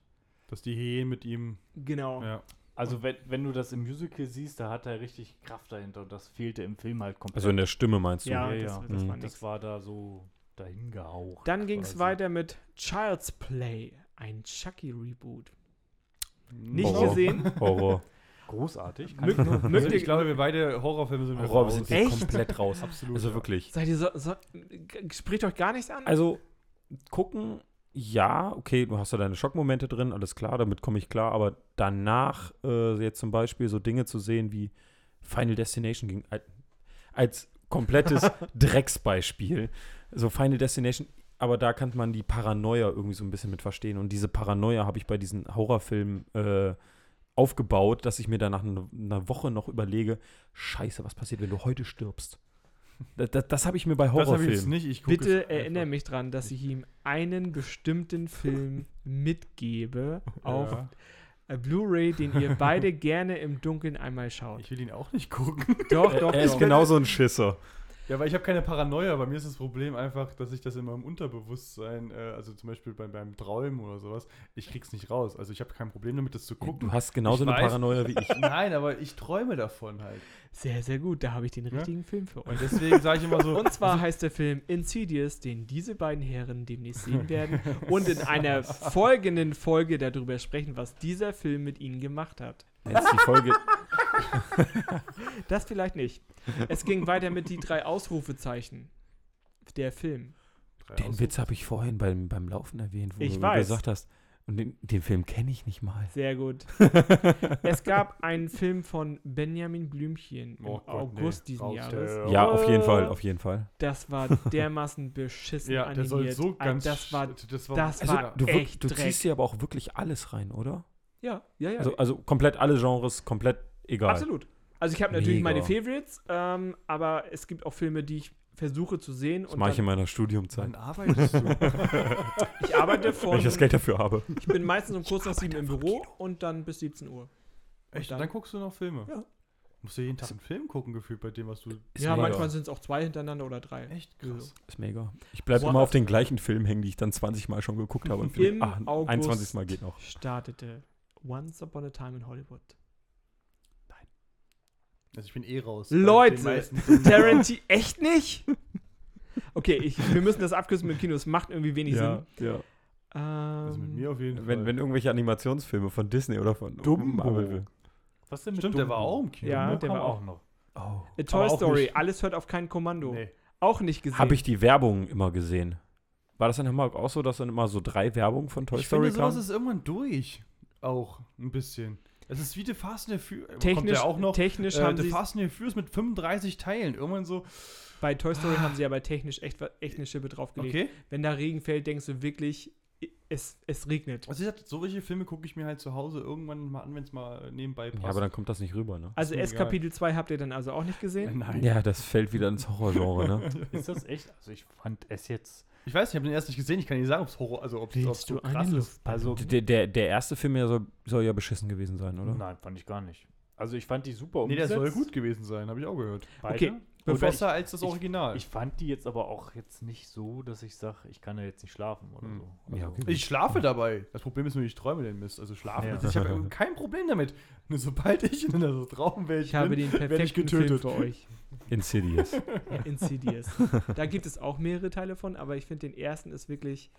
Dass die Hyänen mit ihm. Genau. Ja. Also wenn, wenn du das im Musical siehst, da hat er richtig Kraft dahinter und das fehlte im Film halt komplett. Also in der Stimme meinst du? Ja, Ja, das, ja. das Mhm. war das war da so dahingehaucht. Dann ging es weiter mit Child's Play, ein Chucky-Reboot. Nicht Horror. gesehen? Horror. Großartig. Mö- Also mögt ich ihr, glaube, wir beide Horrorfilme sind Horror raus. sind wir Echt? komplett raus. Absolut. Also ja. wirklich. seid ihr so, so, spricht euch gar nichts an? Also gucken, ja, okay, du hast da deine Schockmomente drin, alles klar, damit komme ich klar, aber danach äh, jetzt zum Beispiel so Dinge zu sehen wie Final Destination ging, als komplettes Drecksbeispiel. So Final Destination, aber da kann man die Paranoia irgendwie so ein bisschen mit verstehen. Und diese Paranoia habe ich bei diesen Horrorfilmen äh, aufgebaut, dass ich mir dann nach einer, Woche noch überlege, scheiße, was passiert, wenn du heute stirbst? Das, das, das habe ich mir bei Das habe ich Horrorfilmen. nicht. Ich gucke Bitte es erinnere mich dran, dass ich ihm einen bestimmten Film mitgebe auf Ja. äh, Blu-ray, den ihr beide gerne im Dunkeln einmal schaut. Ich will ihn auch nicht gucken. Doch, Er, doch, er ist genauso ein Schisser. Ja, aber ich habe keine Paranoia. Bei mir ist das Problem einfach, dass ich das in meinem Unterbewusstsein, äh, also zum Beispiel beim, beim Träumen oder sowas, ich krieg's nicht raus. Also ich habe kein Problem damit, das zu gucken. Du hast genauso Ich eine weiß. Paranoia wie ich. Nein, aber ich träume davon halt. Sehr, sehr gut. Da habe ich den Ja? richtigen Film für euch. Und deswegen sage ich immer so. Und zwar heißt der Film Insidious, den diese beiden Herren demnächst sehen werden und in einer folgenden Folge darüber sprechen, was dieser Film mit ihnen gemacht hat. Jetzt die Folge. Das vielleicht nicht. Es ging weiter mit die drei Ausrufezeichen. Der Film. Drei Den Witz habe ich vorhin beim, beim Laufen erwähnt, wo Ich du weiß. gesagt hast. Und den, den Film kenne ich nicht mal. Sehr gut. es gab einen Film von Benjamin Blümchen im Oh Gott, August nee. diesen Raus. Jahres. Ja, auf jeden Fall, auf jeden Fall. Das war dermaßen beschissen Ja, der soll animiert. so ganz. Das war. das war, das Also, war du, wirk- echt du Dreck. ziehst hier aber auch wirklich alles rein, oder? Ja, ja, ja. Also, also komplett alle Genres, komplett egal. Absolut. Also ich habe natürlich Mega. meine Favorites, ähm, aber es gibt auch Filme, die ich versuche zu sehen. Das und mache ich in dann, meiner Studiumzeit. Wann arbeitest du? ich arbeite Wenn von. ich das Geld dafür habe. ich bin meistens um kurz nach sieben im Büro und dann bis 17 Uhr. Echt? dann- Dann, guckst du noch Filme? Ja. Musst du jeden Tag einen Film gucken, gefühlt bei dem, was du. Ja, mega. manchmal sind es auch zwei hintereinander oder drei. Echt krass. Ist mega. Ich bleibe immer auf den gleichen Film hängen, die ich dann 20 Mal schon geguckt habe. Und Im August 21 Mal geht noch. startete Once Upon a Time in Hollywood. Also ich bin eh raus. Leute. Tarantino, echt nicht? Okay, ich, wir müssen das abkürzen mit dem Kino. Es macht irgendwie wenig ja. Sinn. Ähm, Also mit mir auf jeden Fall. Wenn, wenn irgendwelche Animationsfilme von Disney oder von Dumbo. Marvel. Was denn mit Stimmt, der war Dumbo? auch im Kino. Ja, ne? der kam war auch- noch. Oh. A Toy Story, nicht- alles hört auf kein Kommando. Nee. Auch nicht gesehen. Habe ich die Werbung immer gesehen. War das in Hamburg auch so, dass dann immer so drei Werbungen von Toy ich Story finde, sowas kamen? ist irgendwann durch. Auch ein bisschen. Es ist wie The Fast and the Furious. Kommt technisch, auch noch? technisch Äh, haben The sie Fast and the Furious mit 35 Teilen. Irgendwann so, bei Toy Story haben sie aber technisch echt, echt eine Schippe draufgelegt. okay. Wenn da Regen fällt, denkst du wirklich, es, es regnet. Also ich sag, solche Filme gucke ich mir halt zu Hause irgendwann mal an, wenn es mal nebenbei passt. Ja, aber dann kommt das nicht rüber, ne? Also S. Kapitel 2 habt ihr dann also auch nicht gesehen? Nein. Ja, das fällt wieder ins Horrorgenre, ne? Ist das echt? Also ich fand es jetzt. Ich weiß, ich habe den erst nicht gesehen. Ich kann nicht sagen, ob es Horror, also ob es so krass ist. Also der, der, der erste Film ja soll, soll ja beschissen gewesen sein, oder? Nein, fand ich gar nicht. Also ich fand die super Nee, der umgesetzt. soll gut gewesen sein, habe ich auch gehört. Beide. Okay, Besser als das ich- Original. Ich fand die jetzt aber auch jetzt nicht so, dass ich sage, ich kann ja jetzt nicht schlafen oder Hm. so. Ja, Also, okay. Ich schlafe dabei. Das Problem ist nur, ich träume den Mist. Also schlafen. Ja. Ich habe kein Problem damit. Nur sobald ich in der Traumwelt Ich habe bin, den werde ich perfekten Film getötet. für euch. Insidious. Insidious. da gibt es auch mehrere Teile von, aber ich finde den ersten ist wirklich.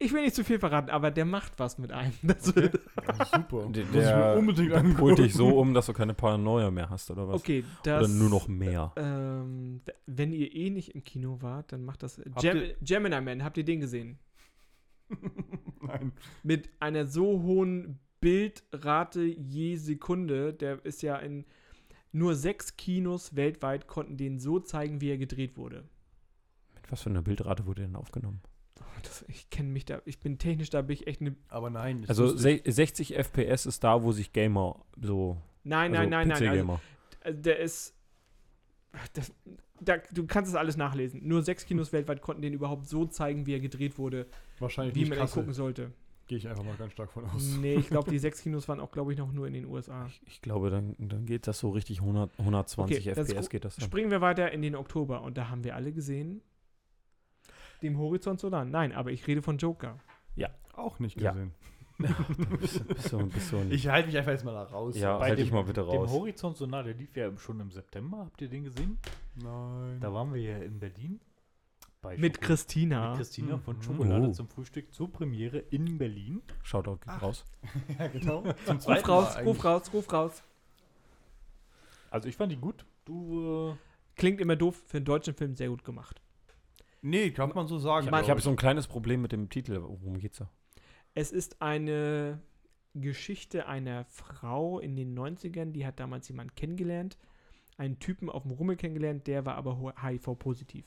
Ich will nicht zu viel verraten, aber der macht was mit einem. Das Ja, super. Der- Muss ich mir der unbedingt Holt angucken. dich so um, dass du keine Paranoia mehr hast, oder was? okay, das. Oder nur noch mehr. Ähm, w- wenn ihr eh nicht im Kino wart, dann macht das. Habt Gem ihr- Gemini Man, habt ihr den gesehen? Nein. Mit einer so hohen Bildrate je Sekunde, der ist ja in nur sechs Kinos weltweit konnten den so zeigen, wie er gedreht wurde. Mit was für einer Bildrate wurde denn aufgenommen? Oh, das, ich kenne mich da, ich bin technisch, da bin ich echt eine. Aber nein. das Also wusste se 60 FPS ist da, wo sich Gamer so. Nein, also nein, nein, nein. Also, also der ist. ach, Das, da, du kannst es alles nachlesen. Nur sechs Kinos weltweit konnten den überhaupt so zeigen, wie er gedreht wurde, ich. Wahrscheinlich wie nicht man Kassel. gucken sollte. Gehe ich einfach mal ganz stark von aus. Nee, ich glaube, die sechs Kinos waren auch, glaube ich, noch nur in den USA. Ich, ich glaube, dann, dann geht das so richtig 100, 120 Okay, das FPS gu- geht das dann. Springen wir weiter in den Oktober und da haben wir alle gesehen. Dem Horizont so nah. Nein, aber ich rede von Joker. Auch nicht Ja. gesehen. bist, bist so, bist so ein, Ich halte mich einfach jetzt mal da raus. ja, Bei halt dich dem- mal bitte Dem raus. Horizont so nah, der lief ja schon im September. Habt ihr den gesehen? Nein. Da waren wir ja in Berlin. Bei Mit Schoko- Christina. Mit Christina von Mhm. Schokolade Oh. zum Frühstück zur Premiere in Berlin. Shoutout geht Ach. raus. ja, genau. Zum Ruf raus, Mal ruf raus, ruf raus. Also ich fand die gut. Du, äh, Klingt immer doof, für einen deutschen Film sehr gut gemacht. Nee, kann man so sagen. Ich, ich habe so ein kleines Problem mit dem Titel. Worum geht's da? Es ist eine Geschichte einer Frau in den 90ern, die hat damals jemanden kennengelernt, einen Typen auf dem Rummel kennengelernt, der war aber HIV-positiv.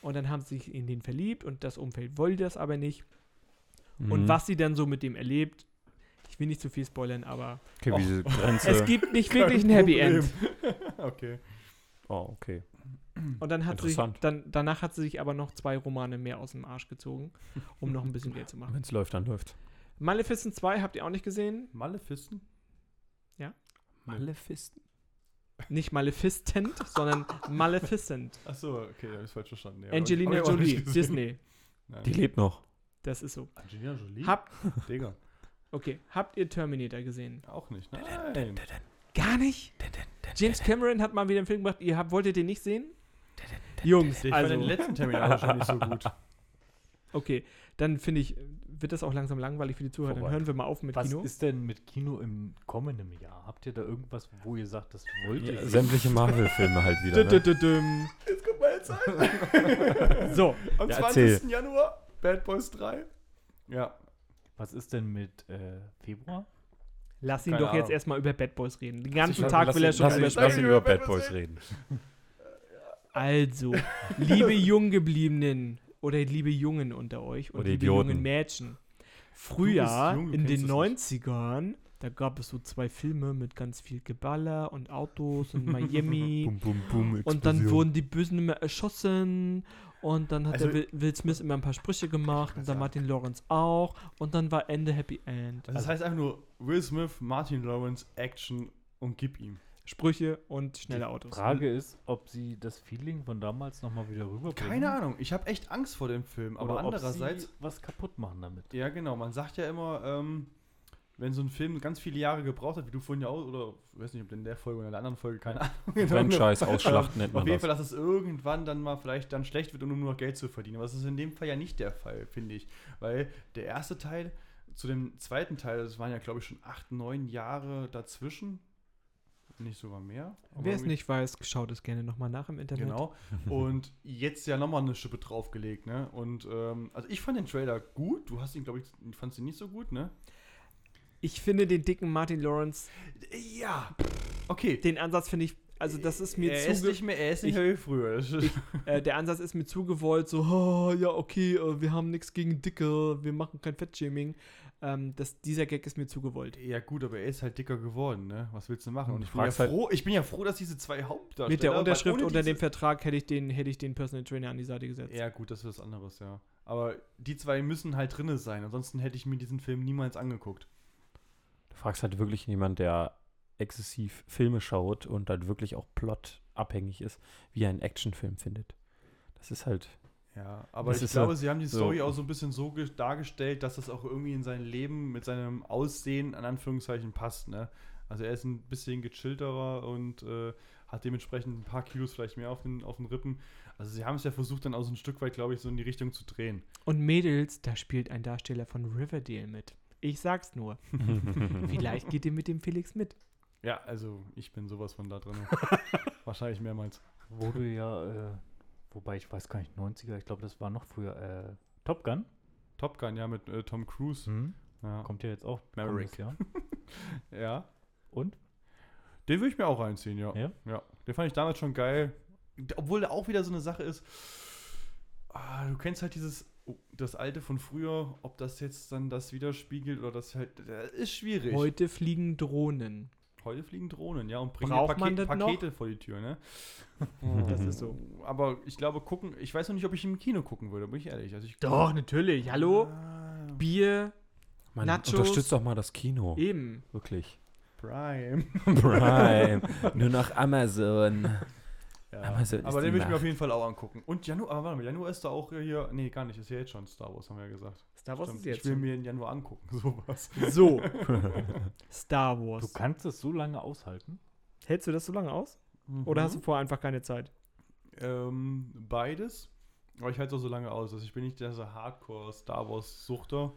Und dann haben sie sich in den verliebt und das Umfeld wollte das aber nicht. Und Mhm. was sie dann so mit dem erlebt, ich will nicht zu viel spoilern, aber Okay, Grenze. es gibt nicht wirklich ein Happy End. okay. oh, okay. Und dann hat sie dann, danach hat sie sich aber noch zwei Romane mehr aus dem Arsch gezogen, um noch ein bisschen Geld zu machen. Wenn es läuft, dann läuft. Maleficent 2 habt ihr auch nicht gesehen? Maleficent? Maleficent? Nicht Maleficent, sondern Maleficent. Achso, okay, hab ich falsch verstanden. Ja, Angelina hab Jolie. Disney. Nein. Die lebt noch. Das ist so. Angelina Jolie? Habt, Digga. okay, habt ihr Terminator gesehen? Auch nicht. Nein. Gar nicht? James Cameron hat mal wieder einen Film gemacht, ihr habt, wolltet den nicht sehen? Jungs, Ich also, fand den letzten Terminator schon nicht so gut. okay, dann finde ich, wird das auch langsam langweilig für die Zuhörer. Dann hören wir mal auf mit Was Kino. ist denn mit Kino im kommenden Jahr? Habt ihr da irgendwas, wo ihr sagt, das wollt ihr? Ja, sämtliche Marvel-Filme halt wieder. Ne? Jetzt kommt meine Zeit. So, Am Ja, 20. erzähl. Januar, Bad Boys 3. Ja. Was ist denn mit äh, Februar? lass ihn Keine doch jetzt Ahnung. erstmal über Bad Boys reden. Den ganzen Tag will er schon lass, über ihn- lass ihn Über Bad Boys reden. Also, liebe Junggebliebenen oder liebe Jungen unter euch und Oder liebe Idioten. jungen Mädchen. Früher, jung, in den es 90ern, da gab es so zwei Filme mit ganz viel Geballer und Autos und Miami. Bum, bum, bum, und dann wurden die Bösen immer erschossen. Und dann hat Also- der Will, Will Smith immer ein paar Sprüche gemacht und dann Martin Lawrence auch. Und dann war Ende Happy End. Also das heißt einfach nur Will Smith, Martin Lawrence, Action und gib ihm. Sprüche und schnelle Autos. Frage ist, ob sie das Feeling von damals nochmal wieder rüberbringen. Keine Ahnung, ich habe echt Angst vor dem Film. Aber Oder andererseits, ob sie was kaputt machen damit. ja genau, man sagt ja immer, ähm, wenn so ein Film ganz viele Jahre gebraucht hat, wie du vorhin ja auch, oder ich weiß nicht, ob in der Folge oder in der anderen Folge, keine Ahnung. Franchise ausschlachten nennt Auf man jeden das. Fall, dass es irgendwann dann mal vielleicht dann schlecht wird, um nur noch Geld zu verdienen. Aber das ist in dem Fall ja nicht der Fall, finde ich. Weil der erste Teil zu dem zweiten Teil, das waren ja, glaube ich, schon acht, neun Jahre dazwischen. Nicht sogar mehr. Wer es nicht weiß, schaut es gerne nochmal nach im Internet. Genau. Und jetzt ja nochmal eine Schippe draufgelegt, ne? Und ähm, also ich fand den Trailer gut. Du hast ihn, glaube ich, fandst ihn nicht so gut, ne? Ich finde den dicken Martin Lawrence, Ja. Okay. den Ansatz finde ich, also das ist mir er ist zu, nicht mehr, er ist nicht ich- mehr wie früher. äh, der Ansatz ist mir zu gewollt, so, oh, ja, okay, äh, wir haben nichts gegen Dicke, wir machen kein Fettshaming. Ähm, das, dieser Gag ist mir zu gewollt. Ja gut, aber er ist halt dicker geworden, ne? Was willst du machen? Und ich bin, ja halt- froh, ich bin ja froh, dass diese zwei Hauptdarsteller... Mit der Unterschrift unter dem Vertrag hätte ich den, hätte ich den Personal Trainer an die Seite gesetzt. Ja gut, das ist was anderes, ja. Aber die zwei müssen halt drinne sein, ansonsten hätte ich mir diesen Film niemals angeguckt. Du fragst halt wirklich jemand, der exzessiv Filme schaut und halt wirklich auch plotabhängig ist, wie er einen Actionfilm findet. Das ist halt. Ja, aber ich ist glaube, so- sie haben die so- Story auch so ein bisschen so ge- dargestellt, dass das auch irgendwie in sein Leben mit seinem Aussehen, an Anführungszeichen, passt, ne? Also er ist ein bisschen gechillterer und äh, hat dementsprechend ein paar Kilos vielleicht mehr auf den, auf den Rippen. Also sie haben es ja versucht, dann auch so ein Stück weit, glaube ich, so in die Richtung zu drehen. Und Mädels, da spielt ein Darsteller von Riverdale mit. Ich sag's nur. Vielleicht geht ihr mit dem Felix mit. Ja, also ich bin sowas von da drin. Wahrscheinlich mehrmals. Wo du ja, äh, wobei ich weiß gar nicht, 90er, ich glaube, das war noch früher, äh, Top Gun. Top Gun, ja, mit äh, Tom Cruise. Ja. Kommt ja jetzt auch. Maverick. Jahr. ja. Und? Den würde ich mir auch reinziehen, ja. Ja? Ja. Den fand ich damals schon geil. Obwohl der auch wieder so eine Sache ist. Ah, du kennst halt dieses, oh, das alte von früher, ob das jetzt dann das widerspiegelt oder das halt, das ist schwierig. Heute fliegen Drohnen. Heute fliegen Drohnen, ja, und bringen Braucht dir man Paket, das noch? Pakete vor die Tür, ne? Das ist so. Aber ich glaube, gucken, ich weiß noch nicht, ob ich im Kino gucken würde, bin ich ehrlich. Also ich, Doch, natürlich. Hallo? Ah, Bier, Man Nachos. unterstützt doch mal das Kino. eben. Wirklich. Prime. Prime. Nur noch Amazon. Ja. Amazon aber den will ich mir auf jeden Fall auch angucken. Und Januar, aber warte mal, Januar ist da auch hier, nee, gar nicht, ist ja jetzt schon Star Wars, haben wir ja gesagt. Star Wars Stimmt, ist jetzt. Ich will mir in Januar angucken, sowas. So. Star Du Wars. kannst es so lange aushalten? Hältst du das so lange aus? Oder hast du vorher einfach keine Zeit? Ähm, beides. Aber ich halte es auch so lange aus. Also ich bin nicht dieser Hardcore-Star Wars-Suchter,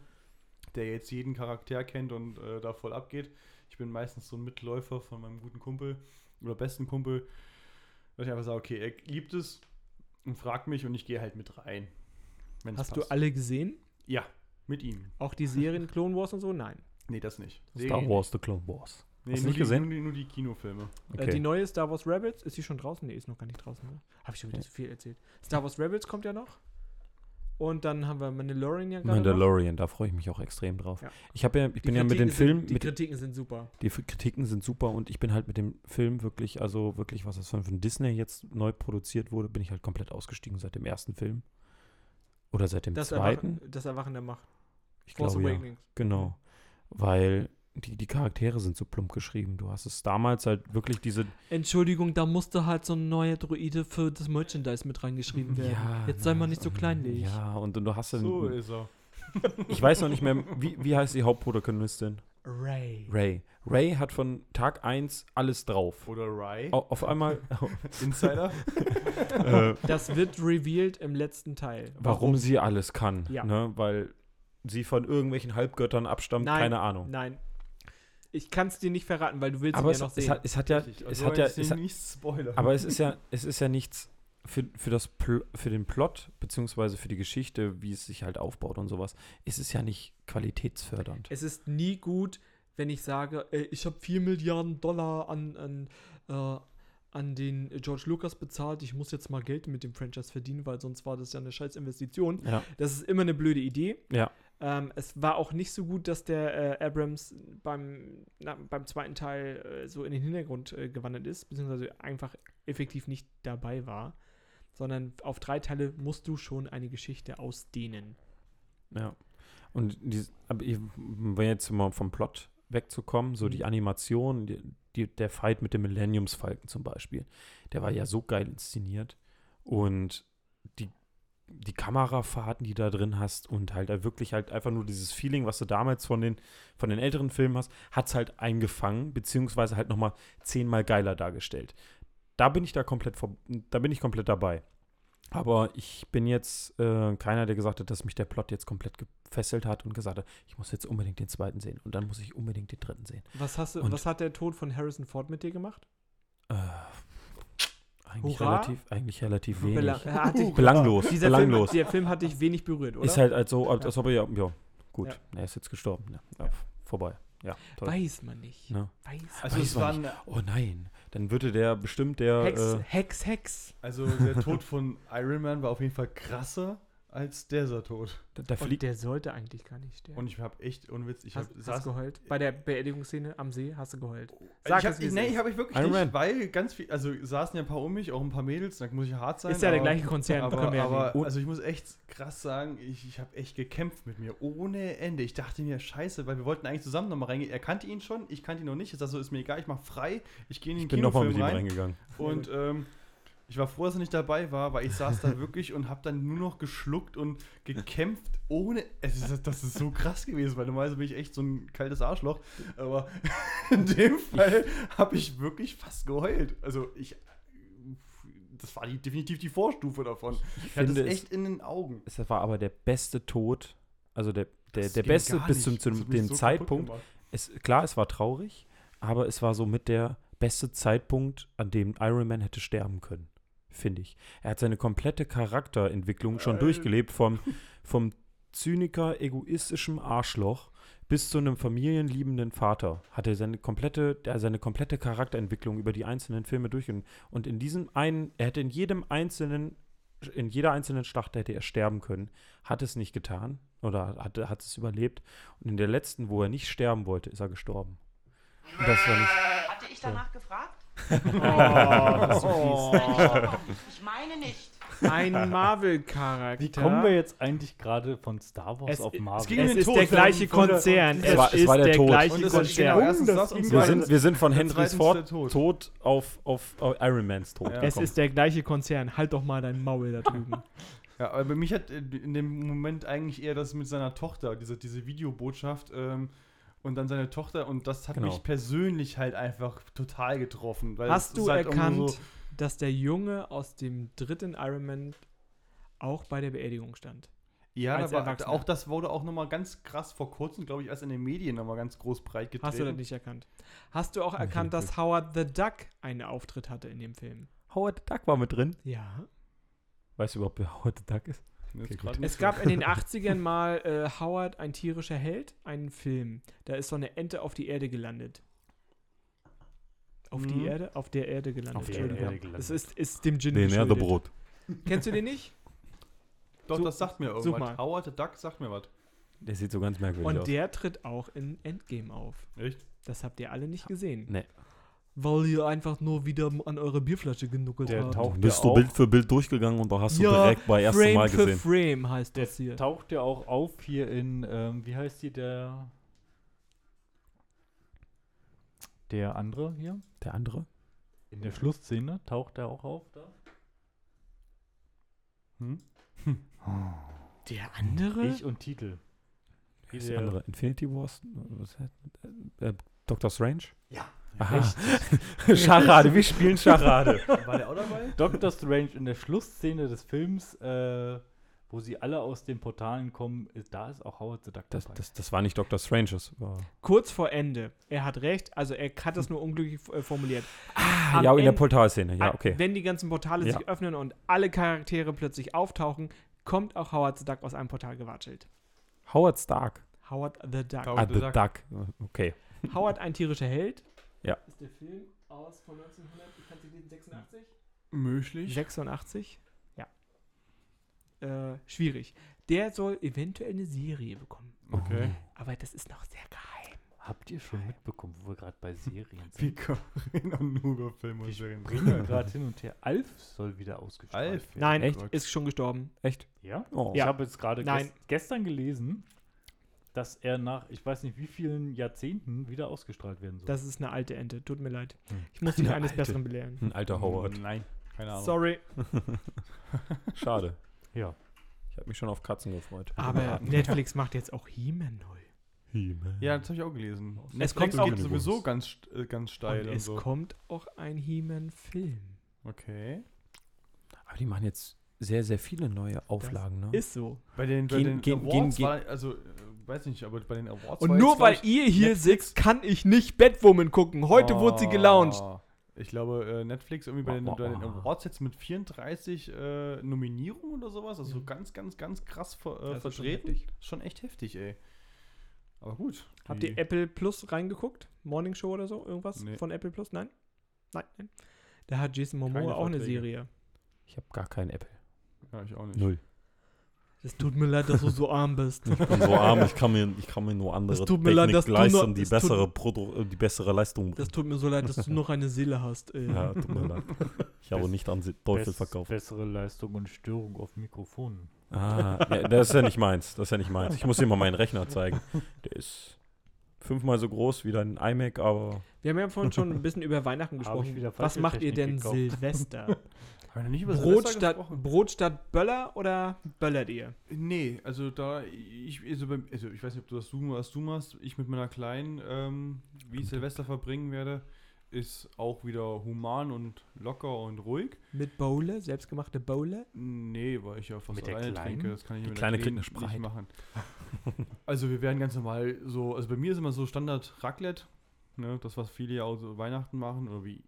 der jetzt jeden Charakter kennt und äh, da voll abgeht. Ich bin meistens so ein Mitläufer von meinem guten Kumpel oder besten Kumpel, dass ich einfach sage, okay, er liebt es und fragt mich und ich gehe halt mit rein. Hast passt. du alle gesehen? Ja, mit ihm. Auch die Serien Clone Wars und so? Nein. Nee, das nicht. Star Serien Wars, The Clone Wars. Nee, Hast du nur nicht die, gesehen? Nur die, nur die Kinofilme. Äh, die neue Star Wars Rebels, ist die schon draußen? Nee, ist noch gar nicht draußen, ne? Hab ich schon wieder Okay. zu viel erzählt. Star Wars Rebels kommt ja noch. Und dann haben wir Mandalorian ja gerade noch. Mandalorian, da freue ich mich auch extrem drauf. Ja. Ich habe ja, ich Die bin ja mit den Kritiken Filmen, Sind, die mit, Kritiken sind super. die F- Kritiken sind super und ich bin halt mit dem Film wirklich, also wirklich, was das von, von Disney jetzt neu produziert wurde, bin ich halt komplett ausgestiegen seit dem ersten Film. Oder seit dem Das zweiten. Erwachen, das Erwachen der Macht. Ich Force glaube ja. Awakenings. Genau. Weil die, die Charaktere sind so plump geschrieben. Du hast es damals halt wirklich diese. Entschuldigung, da musste halt so ein neuer Droide für das Merchandise mit reingeschrieben werden. Jetzt sei mal nicht so kleinlich. Ja, und, und du hast dann. So ist er. ich weiß noch nicht mehr, wie, wie heißt die Hauptprotagonistin? Ray. Ray. Ray hat von Tag 1 alles drauf. Oder Rye. Au- Auf einmal, Insider. äh, Das wird revealed im letzten Teil. warum sie alles kann. Ja. Ne? Weil sie von irgendwelchen Halbgöttern abstammt, Nein. keine Ahnung. Nein. Ich kann es dir nicht verraten, weil du willst Aber ihn es, ja noch es, sehen. hat, es hat ja, Richtig. es Also hat ja, es hat, nicht Spoiler. aber es ist ja, es ist ja nichts für, für, das Pl für den Plot, beziehungsweise für die Geschichte, wie es sich halt aufbaut und sowas, ist es ja nicht qualitätsfördernd. es ist nie gut, wenn ich sage, äh, ich habe 4 Milliarden Dollar an, an, äh, an den George Lucas bezahlt, ich muss jetzt mal Geld mit dem Franchise verdienen, weil sonst war das ja eine scheiß Investition. Ja. Das ist immer eine blöde Idee. Ja. Ähm, es war auch nicht so gut, dass der äh, Abrams beim, na, beim zweiten Teil äh, so in den Hintergrund äh, gewandert ist, beziehungsweise einfach effektiv nicht dabei war, sondern auf drei Teile musst du schon eine Geschichte ausdehnen. Ja. Und dies, aber ich, wenn jetzt mal vom Plot wegzukommen, so die Mhm. Animation, die, die, der Fight mit dem Millenniumsfalken zum Beispiel, der war ja so geil inszeniert. Und die, die Kamerafahrten, die da drin hast und halt wirklich halt einfach nur dieses Feeling, was du damals von den, von den älteren Filmen hast, hat es halt eingefangen, beziehungsweise halt nochmal zehnmal geiler dargestellt. Da bin ich da komplett, vor, da bin ich komplett dabei. Aber ich bin jetzt äh, keiner, der gesagt hat, dass mich der Plot jetzt komplett gefesselt hat und gesagt hat, ich muss jetzt unbedingt den zweiten sehen und dann muss ich unbedingt den dritten sehen. Was, hast du, Und- was hat der Tod von Harrison Ford mit dir gemacht? Äh, eigentlich, Hurra? relativ, eigentlich relativ wenig. Hat dich, Belanglos. dieser, Film, belanglos. der Film hat dich wenig berührt, oder? Ist halt, halt so, als, als ob er ja, ja, gut, Ja. er ist jetzt gestorben. Ja, ja, Ja. Vorbei. Ja, toll. Weiß man nicht. Ne? Weiß also weiß es man nicht. Oh nein, dann würde der bestimmt der. Hex, Äh, Hex, Hex. also der Tod von Iron Man war auf jeden Fall krasser als dieser Tod. da, da Und fliegt. der sollte eigentlich gar nicht sterben. Und ich habe echt, ohne Witz, ich hast, habe hast du geheult? Bei der Beerdigungsszene am See hast du geheult. ich Sag hab, es, nee, ist. ich habe ich wirklich Iron nicht, Man. weil ganz viel, also saßen ja ein paar um mich, auch ein paar Mädels, da muss ich hart sein. Ist ja der aber- gleiche Konzern. Aber, aber also ich muss echt krass sagen, ich, ich habe echt gekämpft mit mir ohne Ende. Ich dachte mir, scheiße, weil wir wollten eigentlich zusammen nochmal reingehen. Er kannte ihn schon, ich kannte ihn noch nicht. Ist also ist mir egal, ich mache frei. Ich gehe in den Ich bin nochmal mit ihm rein. reingegangen. Und ähm, ich war froh, dass er nicht dabei war, weil ich saß da wirklich und habe dann nur noch geschluckt und gekämpft ohne. Ist, das ist so krass gewesen, weil normalerweise bin ich echt so ein kaltes Arschloch. Aber in dem Fall habe ich wirklich fast geheult. Also ich. Das war die, definitiv die Vorstufe davon. Ich, hatte finde es echt in den Augen. Es war aber der beste Tod, also der, der, der beste bis zum, zu dem so Zeitpunkt. Es, klar, es war traurig, aber es war so mit der beste Zeitpunkt, an dem Iron Man hätte sterben können, finde ich. Er hat seine komplette Charakterentwicklung schon Äh. durchgelebt, vom, vom Zyniker, egoistischen Arschloch bis zu einem familienliebenden Vater. Hat er seine komplette, der seine komplette Charakterentwicklung über die einzelnen Filme durchgegangen. Und in diesem einen, er hätte in jedem einzelnen, in jeder einzelnen Schlacht hätte er sterben können, hat es nicht getan oder hat, hat es überlebt. Und in der letzten, wo er nicht sterben wollte, ist er gestorben. Und das war nicht. Hatte ich danach gefragt? Oh, das ist so Ich meine nicht. Ein Marvel-Charakter. Wie kommen wir jetzt eigentlich gerade von Star Wars Es- auf es Marvel? ging- Es ist Tod der gleiche Konzern. Es war- es ist war der der Tod. gleiche Konzern. genau, erstens das und Wir sind, wir sind von Henrys Ford Tod. Tod, auf, auf, auf Iron Mans Tod Ja. Es ist der gleiche Konzern. Halt doch mal dein Maul da drüben. Ja, aber mich hat äh, in dem Moment eigentlich eher das mit seiner Tochter, diese, diese Videobotschaft ähm, und dann seine Tochter und das hat Genau. mich persönlich halt einfach total getroffen. Weil Hast du halt erkannt, So, dass der Junge aus dem dritten Iron Man auch bei der Beerdigung stand? ja, aber auch das wurde auch nochmal ganz krass vor kurzem, glaube ich, erst in den Medien nochmal ganz groß breit getreten. Hast du das nicht erkannt? Hast du auch erkannt, dass. Howard the Duck einen Auftritt hatte in dem Film? Howard the Duck war mit drin. Ja. Weißt du überhaupt, wer Howard the Duck ist? Okay, Es so. gab in den 80ern mal äh, Howard, ein tierischer Held, einen Film. Da ist so eine Ente auf die Erde gelandet. Auf Mhm. die Erde, auf der Erde gelandet. Auf der. Erde gelandet. Es ist, ist dem Gin Den. Erdebrot. Kennst du den nicht? Doch, Such- das sagt mir irgendwas. mal. Howard the Duck sagt mir was. Der sieht so ganz merkwürdig Und aus. der tritt auch in Endgame auf. Echt? Das habt ihr alle nicht gesehen. Nee. Weil ihr einfach nur wieder an eure Bierflasche genuckelt Der habt. taucht Du bist ja du Bild für Bild durchgegangen und da hast du Ja, direkt bei erstem Mal für gesehen. Frame heißt der das hier. taucht ja auch auf hier in, ähm, wie heißt die, der der andere hier? Der andere? In der Schlussszene taucht er auch auf da. Hm? Der andere? Ich und Titel. Wie ist Der- der andere? Infinity Wars? Was heißt, äh, äh, Doctor Strange? Ja. Aha. Scharade, wir spielen Scharade. War der auch dabei? Doctor Strange in der Schlussszene des Films, äh, wo sie alle aus den Portalen kommen, ist, da ist auch Howard the Duck Das, dabei. das, das war nicht Doctor Strange, das war. Kurz vor Ende. Er hat recht, also er hat das nur unglücklich äh, formuliert. Am ja, in der Portalszene, ja, okay. Wenn die ganzen Portale Ja. sich öffnen und alle Charaktere plötzlich auftauchen, kommt auch Howard the Duck aus einem Portal gewatschelt. Howard Stark. Howard the Duck. Howard Ah, the The Duck. Duck. Okay. Howard, ein tierischer Held. Ja. Ist der Film aus von 1900, ich kann lesen, 86? Möglich. 86? Ja. Äh, schwierig. Der soll eventuell eine Serie bekommen. Okay. Aber das ist noch sehr geheim. Habt ihr schon mitbekommen, wo wir gerade bei Serien Wie sind? wir noch nur über Filme und Serien? springen ja gerade hin und her. Alf soll wieder ausgestrahlt Alf? werden. Nein, Echt? ist schon gestorben. Echt? Ja? Oh. Ich habe jetzt gerade Nein. ges gestern gelesen, dass er nach, ich weiß nicht wie vielen Jahrzehnten wieder ausgestrahlt werden soll. Das ist eine alte Ente. Tut mir leid. Hm. Ich muss dich Eine eines alte. Besseren belehren. Ein alter Howard. Nein, keine Ahnung. Sorry. Schade. ja. Ich habe mich schon auf Katzen gefreut. Aber Netflix macht jetzt auch He-Man neu. He-Man. Ja, das habe ich auch gelesen. Es Netflix kommt auch- sowieso ganz, äh, ganz steil Und und, es so. kommt auch ein He-Man-Film. Okay. Aber die machen jetzt sehr, sehr viele neue Auflagen, ne? Ist so. Bei den, bei Gehen- den gehen- Awards gehen- war, also, äh, weiß nicht, aber bei den Awards Und war nur jetzt, weil ihr hier sitzt, kann ich nicht Batwoman gucken. Heute wurde sie gelauncht. Oh. Ich glaube, äh, Netflix irgendwie bei den, bei den Awards jetzt mit 34 äh, Nominierungen oder sowas, also Mhm. ganz, ganz, ganz krass ver, äh, Das ist schon vertreten. heftig. Schon echt heftig, ey. Aber gut. Habt ihr Apple Plus reingeguckt? Morning Show oder so? Irgendwas Nee. von Apple Plus? Nein? Nein, nein. Da hat Jason Momoa Keine auch eine. Serie. Ich habe gar keinen Apple. Ja, ich auch nicht. Null. Es tut mir leid, dass du so arm bist. Ich bin so arm, ich kann mir, ich kann mir nur andere Es tut mir leid, dass du leisten, noch- die es tut- bessere, Produ äh, die bessere Leistung Das bringen. tut mir so leid, dass du noch eine Seele hast. Ey. Ja, tut mir leid. Ich habe nicht an Teufel verkauft. Bessere Leistung und Störung auf Mikrofonen. Ah, ja, das ist ja nicht meins. Das ist ja nicht meins. Ich muss dir mal meinen Rechner zeigen. Der ist fünfmal so groß wie dein iMac, aber Wir haben ja vorhin schon ein bisschen über Weihnachten gesprochen. Was macht ihr Technik denn gekauft. Silvester? Haben wir noch nicht über Brot Silvester statt, gesprochen? Brot statt Böller oder böllert ihr? Nee, also da, ich, also, beim, also ich weiß nicht, ob du das du, was du machst, ich mit meiner Kleinen, ähm, wie ich Silvester verbringen werde, ist auch wieder human und locker und ruhig. Mit Bowle? Selbstgemachte Bowle? Nee, weil ich ja fast Mit der alleine Kleinen? trinke, das kann ich Die mit Kleine der kriegt Kleinen eine nicht machen. also wir werden ganz normal so, also bei mir ist immer so Standard Raclette, ne, das was viele ja auch so Weihnachten machen, oder wie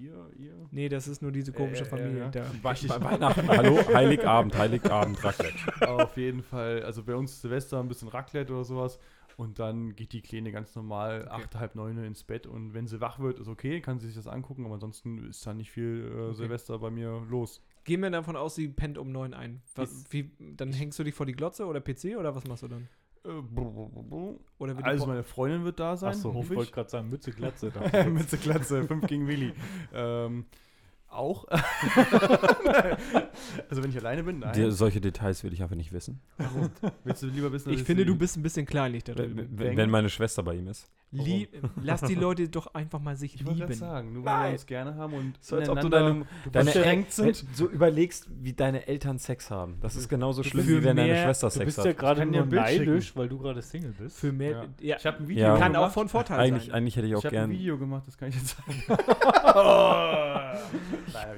ihr, ihr? Nee, das ist nur diese komische Äh, äh, Familie. ja. da. bei, bei Weihnachten. Hallo, Heiligabend, Heiligabend, Raclette. Auf jeden Fall, also bei uns Silvester ein bisschen Raclette oder sowas. Und dann geht die Kleine ganz normal Okay. acht, halb neun ins Bett. Und wenn sie wach wird, ist okay, kann sie sich das angucken. Aber ansonsten ist da nicht viel äh, Silvester bei mir los. Gehen wir davon aus, sie pennt um neun ein. Was, wie, dann hängst du dich vor die Glotze oder PC oder was machst du dann? Äh. Oder also meine Freundin wird da sein, Achso, ich wollte ich. gerade sagen, Mütze, Glatze. Mütze Glatze, 5 gegen Willi. ähm, auch. also wenn ich alleine bin, nein. Die, solche Details will ich einfach nicht wissen. Willst du lieber wissen, dass ich finde, du bist ein bisschen kleinlich da Wenn, wenn, meine Schwester bei ihm ist. Lie lass die Leute doch einfach mal sich Ich gerade lieben. sagen, nur weil wir uns gerne haben und So als ob du deine, deine beschränkt sind. so überlegst, wie deine Eltern Sex haben. Das ist genauso schlimm, Für wie wenn deine Schwester Du Sex bist hat. ja gerade kann dir nur neidisch, weil du gerade Single bist. Für mehr. Ja. Ja. Ich habe ein Video Ja. kann gemacht. auch von Vorteil eigentlich, sein. eigentlich hätte ich auch ich habe ein. Video gemacht, das kann ich jetzt sagen. Nein,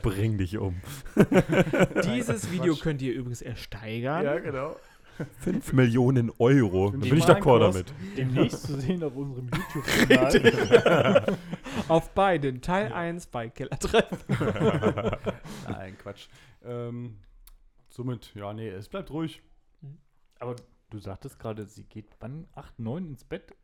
Bring dich um. Dieses Video könnt ihr übrigens ersteigern. Ja, genau. 5 Millionen Euro. Da bin ich d'accord damit. Demnächst zu sehen auf unserem YouTube-Kanal. Auf beiden. Teil 1 bei Kellertreff. Nein, Quatsch. Ähm, somit, ja, nee, es bleibt ruhig. Aber du sagtest gerade, sie geht wann? 8, 9 ins Bett?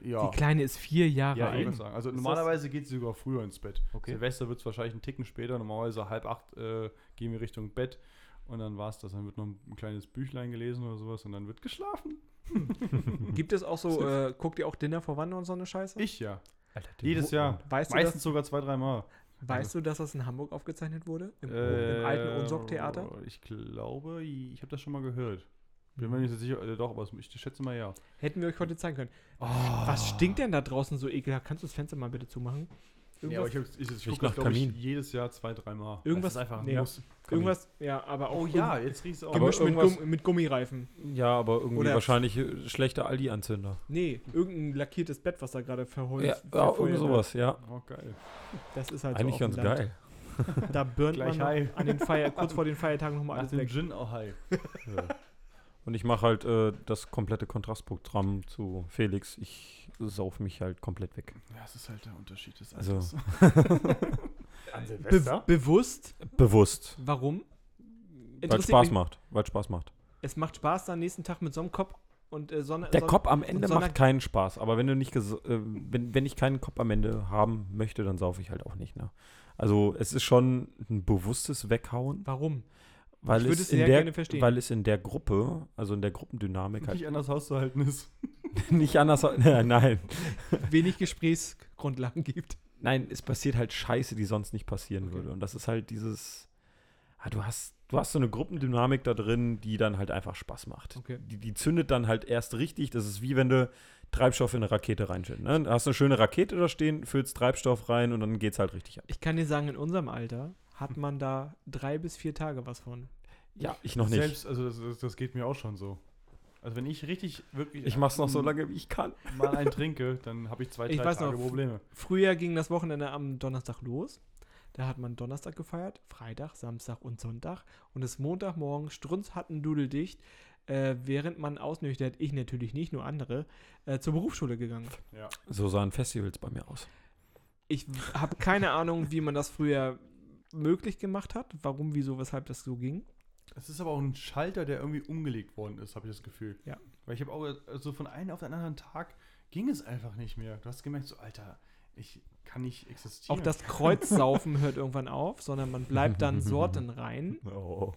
Ja. Die Kleine ist vier Jahre Ja, ich alt. würde sagen. Also Ist normalerweise geht sie sogar früher ins Bett. Okay. Silvester wird es wahrscheinlich einen Ticken später. Normalerweise halb acht äh, gehen wir Richtung Bett. Und dann war es das. Dann wird noch ein, ein kleines Büchlein gelesen oder sowas und dann wird geschlafen. Gibt es auch so, äh, guckt ihr auch Dinner vor Wand und so eine Scheiße? Ich ja. Alter, Jedes Jahr. Weißt du, Meistens dass, sogar zwei, dreimal. weißt du, dass das in Hamburg aufgezeichnet wurde? Im, Äh, im alten Unsorg-Theater? Ich glaube, ich habe das schon mal gehört. Bin mir nicht so sicher, äh, doch, aber es- ich schätze mal ja. Hätten wir euch heute zeigen können. Ah. Was stinkt denn da draußen so ekelhaft? Kannst du das Fenster mal bitte zumachen? Ja, aber Irgendwas, ich, hab, ich, ich Riecht gucke nach das, glaube ich, Kamin. jedes Jahr zwei, dreimal. Irgendwas- ist einfach ein nee. Muss. irgendwas ja, aber auch Oh ja, jetzt riechst du auch. gemischt mit, irgendwas- Gumm, mit Gummireifen. Ja, aber irgendwie Oder- wahrscheinlich äh, schlechter Aldi-Anzünder. Nee, irgendein lackiertes Bett, was da gerade verholzt. Ja, ja irgend sowas, ja. Oh, geil. Das ist halt Eigentlich so ganz Land. geil. Da burnt Gleich man an den Feier, kurz vor den Feiertagen nochmal Nach alles dem weg. Gin auch high. Und ich mache halt äh, das komplette Kontrastprogramm zu Felix. Ich sauf mich halt komplett weg. Ja, es ist halt der Unterschied des Also- Alters. An Be Silvester? bewusst. Bewusst. Warum? Weil Interessiert Spaß macht. Weil Spaß macht. Es macht Spaß, dann nächsten Tag mit so einem Kopf und äh, Sonne. Der Sonne- Kopf am Ende macht keinen Spaß. Aber wenn du nicht ges- äh, wenn, wenn ich keinen Kopf am Ende haben möchte, dann saufe ich halt auch nicht. Ne? Also es ist schon ein bewusstes Weghauen, Warum? Weil Ich würde es in sehr der gerne verstehen. weil es in der Gruppe, also in der Gruppendynamik halt Nicht anders auszuhalten ist. nicht anders. nein, Wenig Gesprächsgrundlagen gibt. Nein, es passiert halt Scheiße, die sonst nicht passieren würde. Und das ist halt dieses. Ah, du hast, du hast so eine Gruppendynamik da drin, die dann halt einfach Spaß macht. Okay. Die, die zündet dann halt erst richtig. Das ist wie wenn du Treibstoff in eine Rakete reinschüttet. Ne? Du hast eine schöne Rakete da stehen, füllst Treibstoff rein und dann geht's halt richtig ab. Ich kann dir sagen, in unserem Alter hat man da drei bis vier Tage was von. Ja, ich noch nicht. Selbst, also das, das, das geht mir auch schon so. Also wenn ich richtig, wirklich ich mach's noch so lange, wie ich kann. mal einen trinke, dann habe ich zwei, Ich drei weiß Tage noch, Probleme. Früher ging das Wochenende am Donnerstag los. Da hat man Donnerstag gefeiert, Freitag, Samstag und Sonntag. Und es Montagmorgen strunzhattendudeldicht, äh, während man ausnüchtert, ich natürlich nicht, nur andere, äh, zur Berufsschule gegangen. Ja. So sahen Festivals bei mir aus. Ich habe keine Ahnung, wie man das früher möglich gemacht hat, warum, wieso, weshalb das so ging. Es ist aber auch ein Schalter, der irgendwie umgelegt worden ist, habe ich das Gefühl. Ja. Weil ich habe auch, also von einem auf den anderen Tag ging es einfach nicht mehr. Du hast gemerkt, so, Alter, ich kann nicht existieren. Auch das Kreuzsaufen hört irgendwann auf, sondern man bleibt dann Sorten rein. Oh.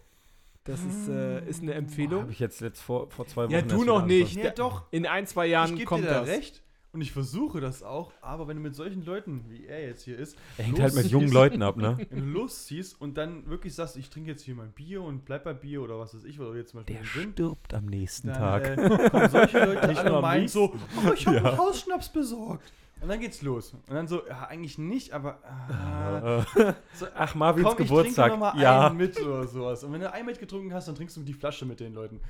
Das ist, äh, ist eine Empfehlung. Habe ich jetzt, jetzt vor, vor zwei Wochen. Ja, wieder noch nicht. Ja, doch. In ein, zwei Ich Jahren gebe kommt dir da das. recht. Und ich versuche das auch, aber wenn du mit solchen Leuten, wie er jetzt hier ist, Er hängt halt mit jungen Leuten ab, ne? losziehst und dann wirklich sagst, ich trinke jetzt hier mein Bier und bleib bei Bier oder was weiß ich, oder jetzt zum Beispiel Der stirbt am nächsten dann Tag. äh, kommen solche Leute Nicht nur meinen so, oh, ich habe Ja. einen Hausschnaps besorgt. Und dann geht's los. Und dann so, ja, eigentlich nicht, aber ah, so, Ach, Marvins komm, ich Geburtstag. trinke noch mal ja. einen mit oder sowas. Und wenn du einen mitgetrunken hast, dann trinkst du die Flasche mit den Leuten.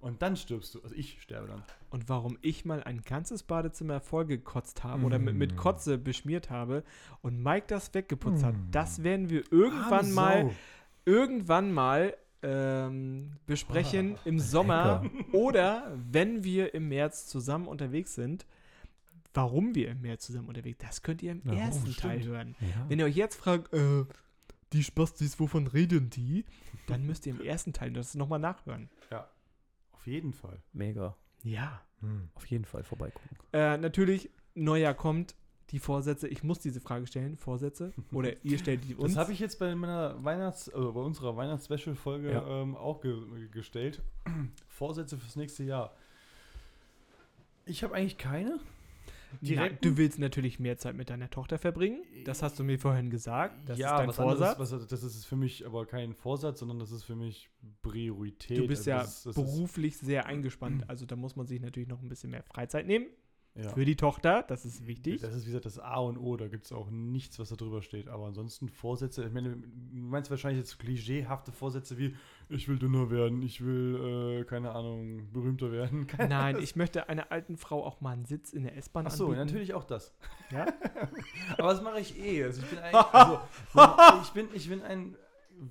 Und dann stirbst du. Also ich sterbe dann. Und warum ich mal ein ganzes Badezimmer vollgekotzt habe oder mit, mit Kotze beschmiert habe und Mike das weggeputzt hat, das werden wir irgendwann Arme mal, irgendwann mal ähm, besprechen im Sommer oder wenn wir im März zusammen unterwegs sind. Warum wir im März zusammen unterwegs sind, das könnt ihr im Ja, oh, ersten stimmt. Teil hören. Ja. Wenn ihr euch jetzt fragt, äh, die Spastis, wovon reden die? Dann müsst ihr im ersten Teil das nochmal nachhören. Auf jeden Fall. Mega. Ja. Auf jeden Fall vorbeigucken. Äh, natürlich, Neujahr kommt, die Vorsätze, ich muss diese Frage stellen, Vorsätze, oder ihr stellt die uns. Das habe ich jetzt bei meiner Weihnachts-, also bei unserer Weihnachts-Special-Folge Ja. ähm, auch ge gestellt. Vorsätze fürs nächste Jahr. Ich habe eigentlich keine. Na, direkt- du willst natürlich mehr Zeit mit deiner Tochter verbringen, das hast du mir vorhin gesagt, das ist dein was Vorsatz. Anderes, was, das ist für mich aber kein Vorsatz, sondern das ist für mich Priorität. du bist Also ja das das beruflich sehr eingespannt, also da muss man sich natürlich noch ein bisschen mehr Freizeit nehmen ja. für die Tochter, das ist wichtig. Das ist wie gesagt das A und O, da gibt es auch nichts, was da drüber steht. Aber ansonsten Vorsätze, ich meine, du meinst wahrscheinlich jetzt klischeehafte Vorsätze wie, ich will dünner werden, ich will, äh, keine Ahnung, berühmter werden. Keine Nein, ich möchte einer alten Frau auch mal einen Sitz in der S-Bahn Ach so, anbieten. natürlich auch das. Ja? Aber das mache ich eh. Also ich bin eigentlich, also, ich bin, ich bin ein,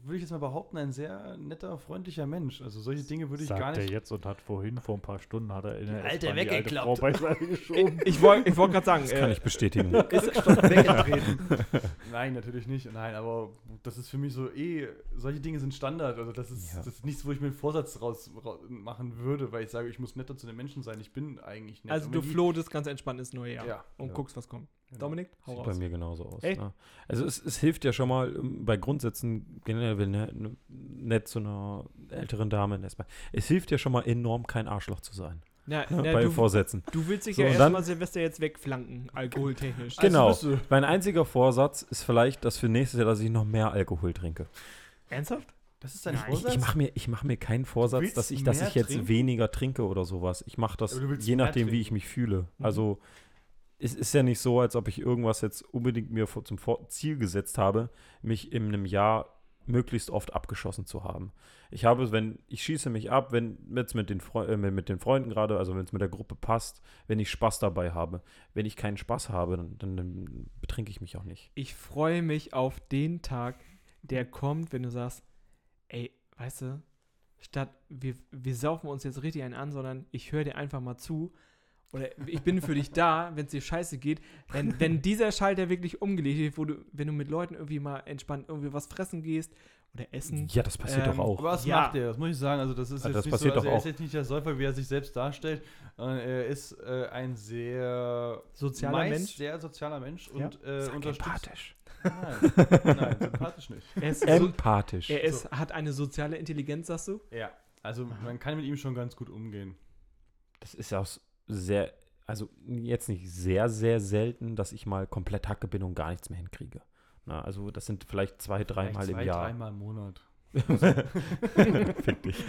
würde ich jetzt mal behaupten, ein sehr netter, freundlicher Mensch. Also solche Dinge würde ich Sagt gar nicht. er jetzt und hat vorhin vor ein paar Stunden hat er in der alte weggeklappt. Beiseite geschoben. Ich, ich wollte ich wollt gerade sagen, Das kann äh, ich bestätigen. ist, weggetreten. Nein, Nein, natürlich nicht. Nein, aber das ist für mich so eh, solche Dinge sind Standard. Also das ist, Ja. das ist nichts, wo ich mir einen Vorsatz raus, raus machen würde, weil ich sage, ich muss netter zu den Menschen sein. Ich bin eigentlich nett. Also du flohtest ganz entspannt ins neue Jahr Ja. und Ja. guckst, was kommt. Genau. Dominik, hau Sieht raus. bei mir genauso aus. Echt? Ne? Also es, es hilft ja schon mal ähm, bei Grundsätzen generell ne, ne, nett zu einer älteren Dame erstmal. Es hilft ja schon mal enorm, kein Arschloch zu sein. Na, Ne, na, bei du, Vorsätzen. du willst dich So, ja erstmal Silvester jetzt wegflanken, alkoholtechnisch. Genau. du- Mein einziger Vorsatz ist vielleicht, dass für nächstes Jahr, dass ich noch mehr Alkohol trinke. Ernsthaft? Das ist dein Nein, Ich, Vorsatz? ich mache mir, ich mach mir keinen Vorsatz, dass ich, dass ich jetzt trinken? weniger trinke oder sowas. Ich mache das je nachdem, wie trinken. ich mich fühle. Mhm. Also es ist ja nicht so, als ob ich irgendwas jetzt unbedingt mir zum Ziel gesetzt habe, mich in einem Jahr möglichst oft abgeschossen zu haben. Ich habe, wenn ich schieße mich ab, wenn jetzt mit den, Freu äh, mit den Freunden gerade, also wenn es mit der Gruppe passt, wenn ich Spaß dabei habe. Wenn ich keinen Spaß habe, dann, dann, dann betrinke ich mich auch nicht. Ich freue mich auf den Tag, der kommt, wenn du sagst, ey, weißt du, statt wir, wir saufen uns jetzt richtig einen an, sondern ich höre dir einfach mal zu oder ich bin für dich da, wenn es dir scheiße geht. Wenn, wenn dieser Schalter wirklich umgelegt wird, wo du, wenn du mit Leuten irgendwie mal entspannt irgendwie was fressen gehst oder essen. Ja, das passiert Ähm, doch auch. Aber was Ja. macht er? Das muss ich sagen. Also das ist Ah, jetzt das nicht passiert so, also doch er ist jetzt nicht der Säufer, wie er sich selbst darstellt. Er ist äh, ein sehr Sozialer Mensch. sehr sozialer Mensch Ja. und äh, empathisch. Nein, nein, sympathisch nicht. Er, ist so, Empathisch. er ist, hat eine soziale Intelligenz, sagst du? Ja, also man kann mit ihm schon ganz gut umgehen. Das ist ja auch sehr, also jetzt nicht sehr, sehr selten, dass ich mal komplett Hacke bin und gar nichts mehr hinkriege. Na, also das sind vielleicht zwei, dreimal im zwei, Jahr. Dreimal im Monat. Fick dich.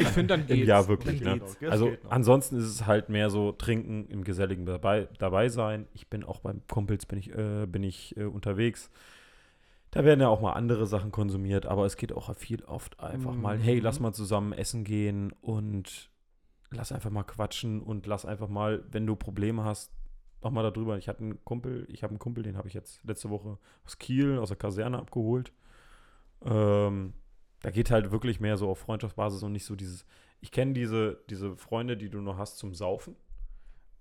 Ich finde, dann Im geht's. Jahr wirklich, Dann ne? also ansonsten ist es halt mehr so trinken, im geselligen dabei, dabei sein. Ich bin auch beim Kumpels bin ich, äh, bin ich äh, unterwegs. Da werden ja auch mal andere Sachen konsumiert, aber es geht auch viel oft einfach mal, hey, lass Mhm. mal zusammen essen gehen und lass einfach mal quatschen und lass einfach mal, wenn du Probleme hast, noch mal darüber. Ich hatte einen Kumpel, ich habe einen Kumpel, den habe ich jetzt letzte Woche aus Kiel, aus der Kaserne abgeholt. Ähm, da geht halt wirklich mehr so auf Freundschaftsbasis und nicht so dieses, ich kenne diese, diese Freunde, die du noch hast zum Saufen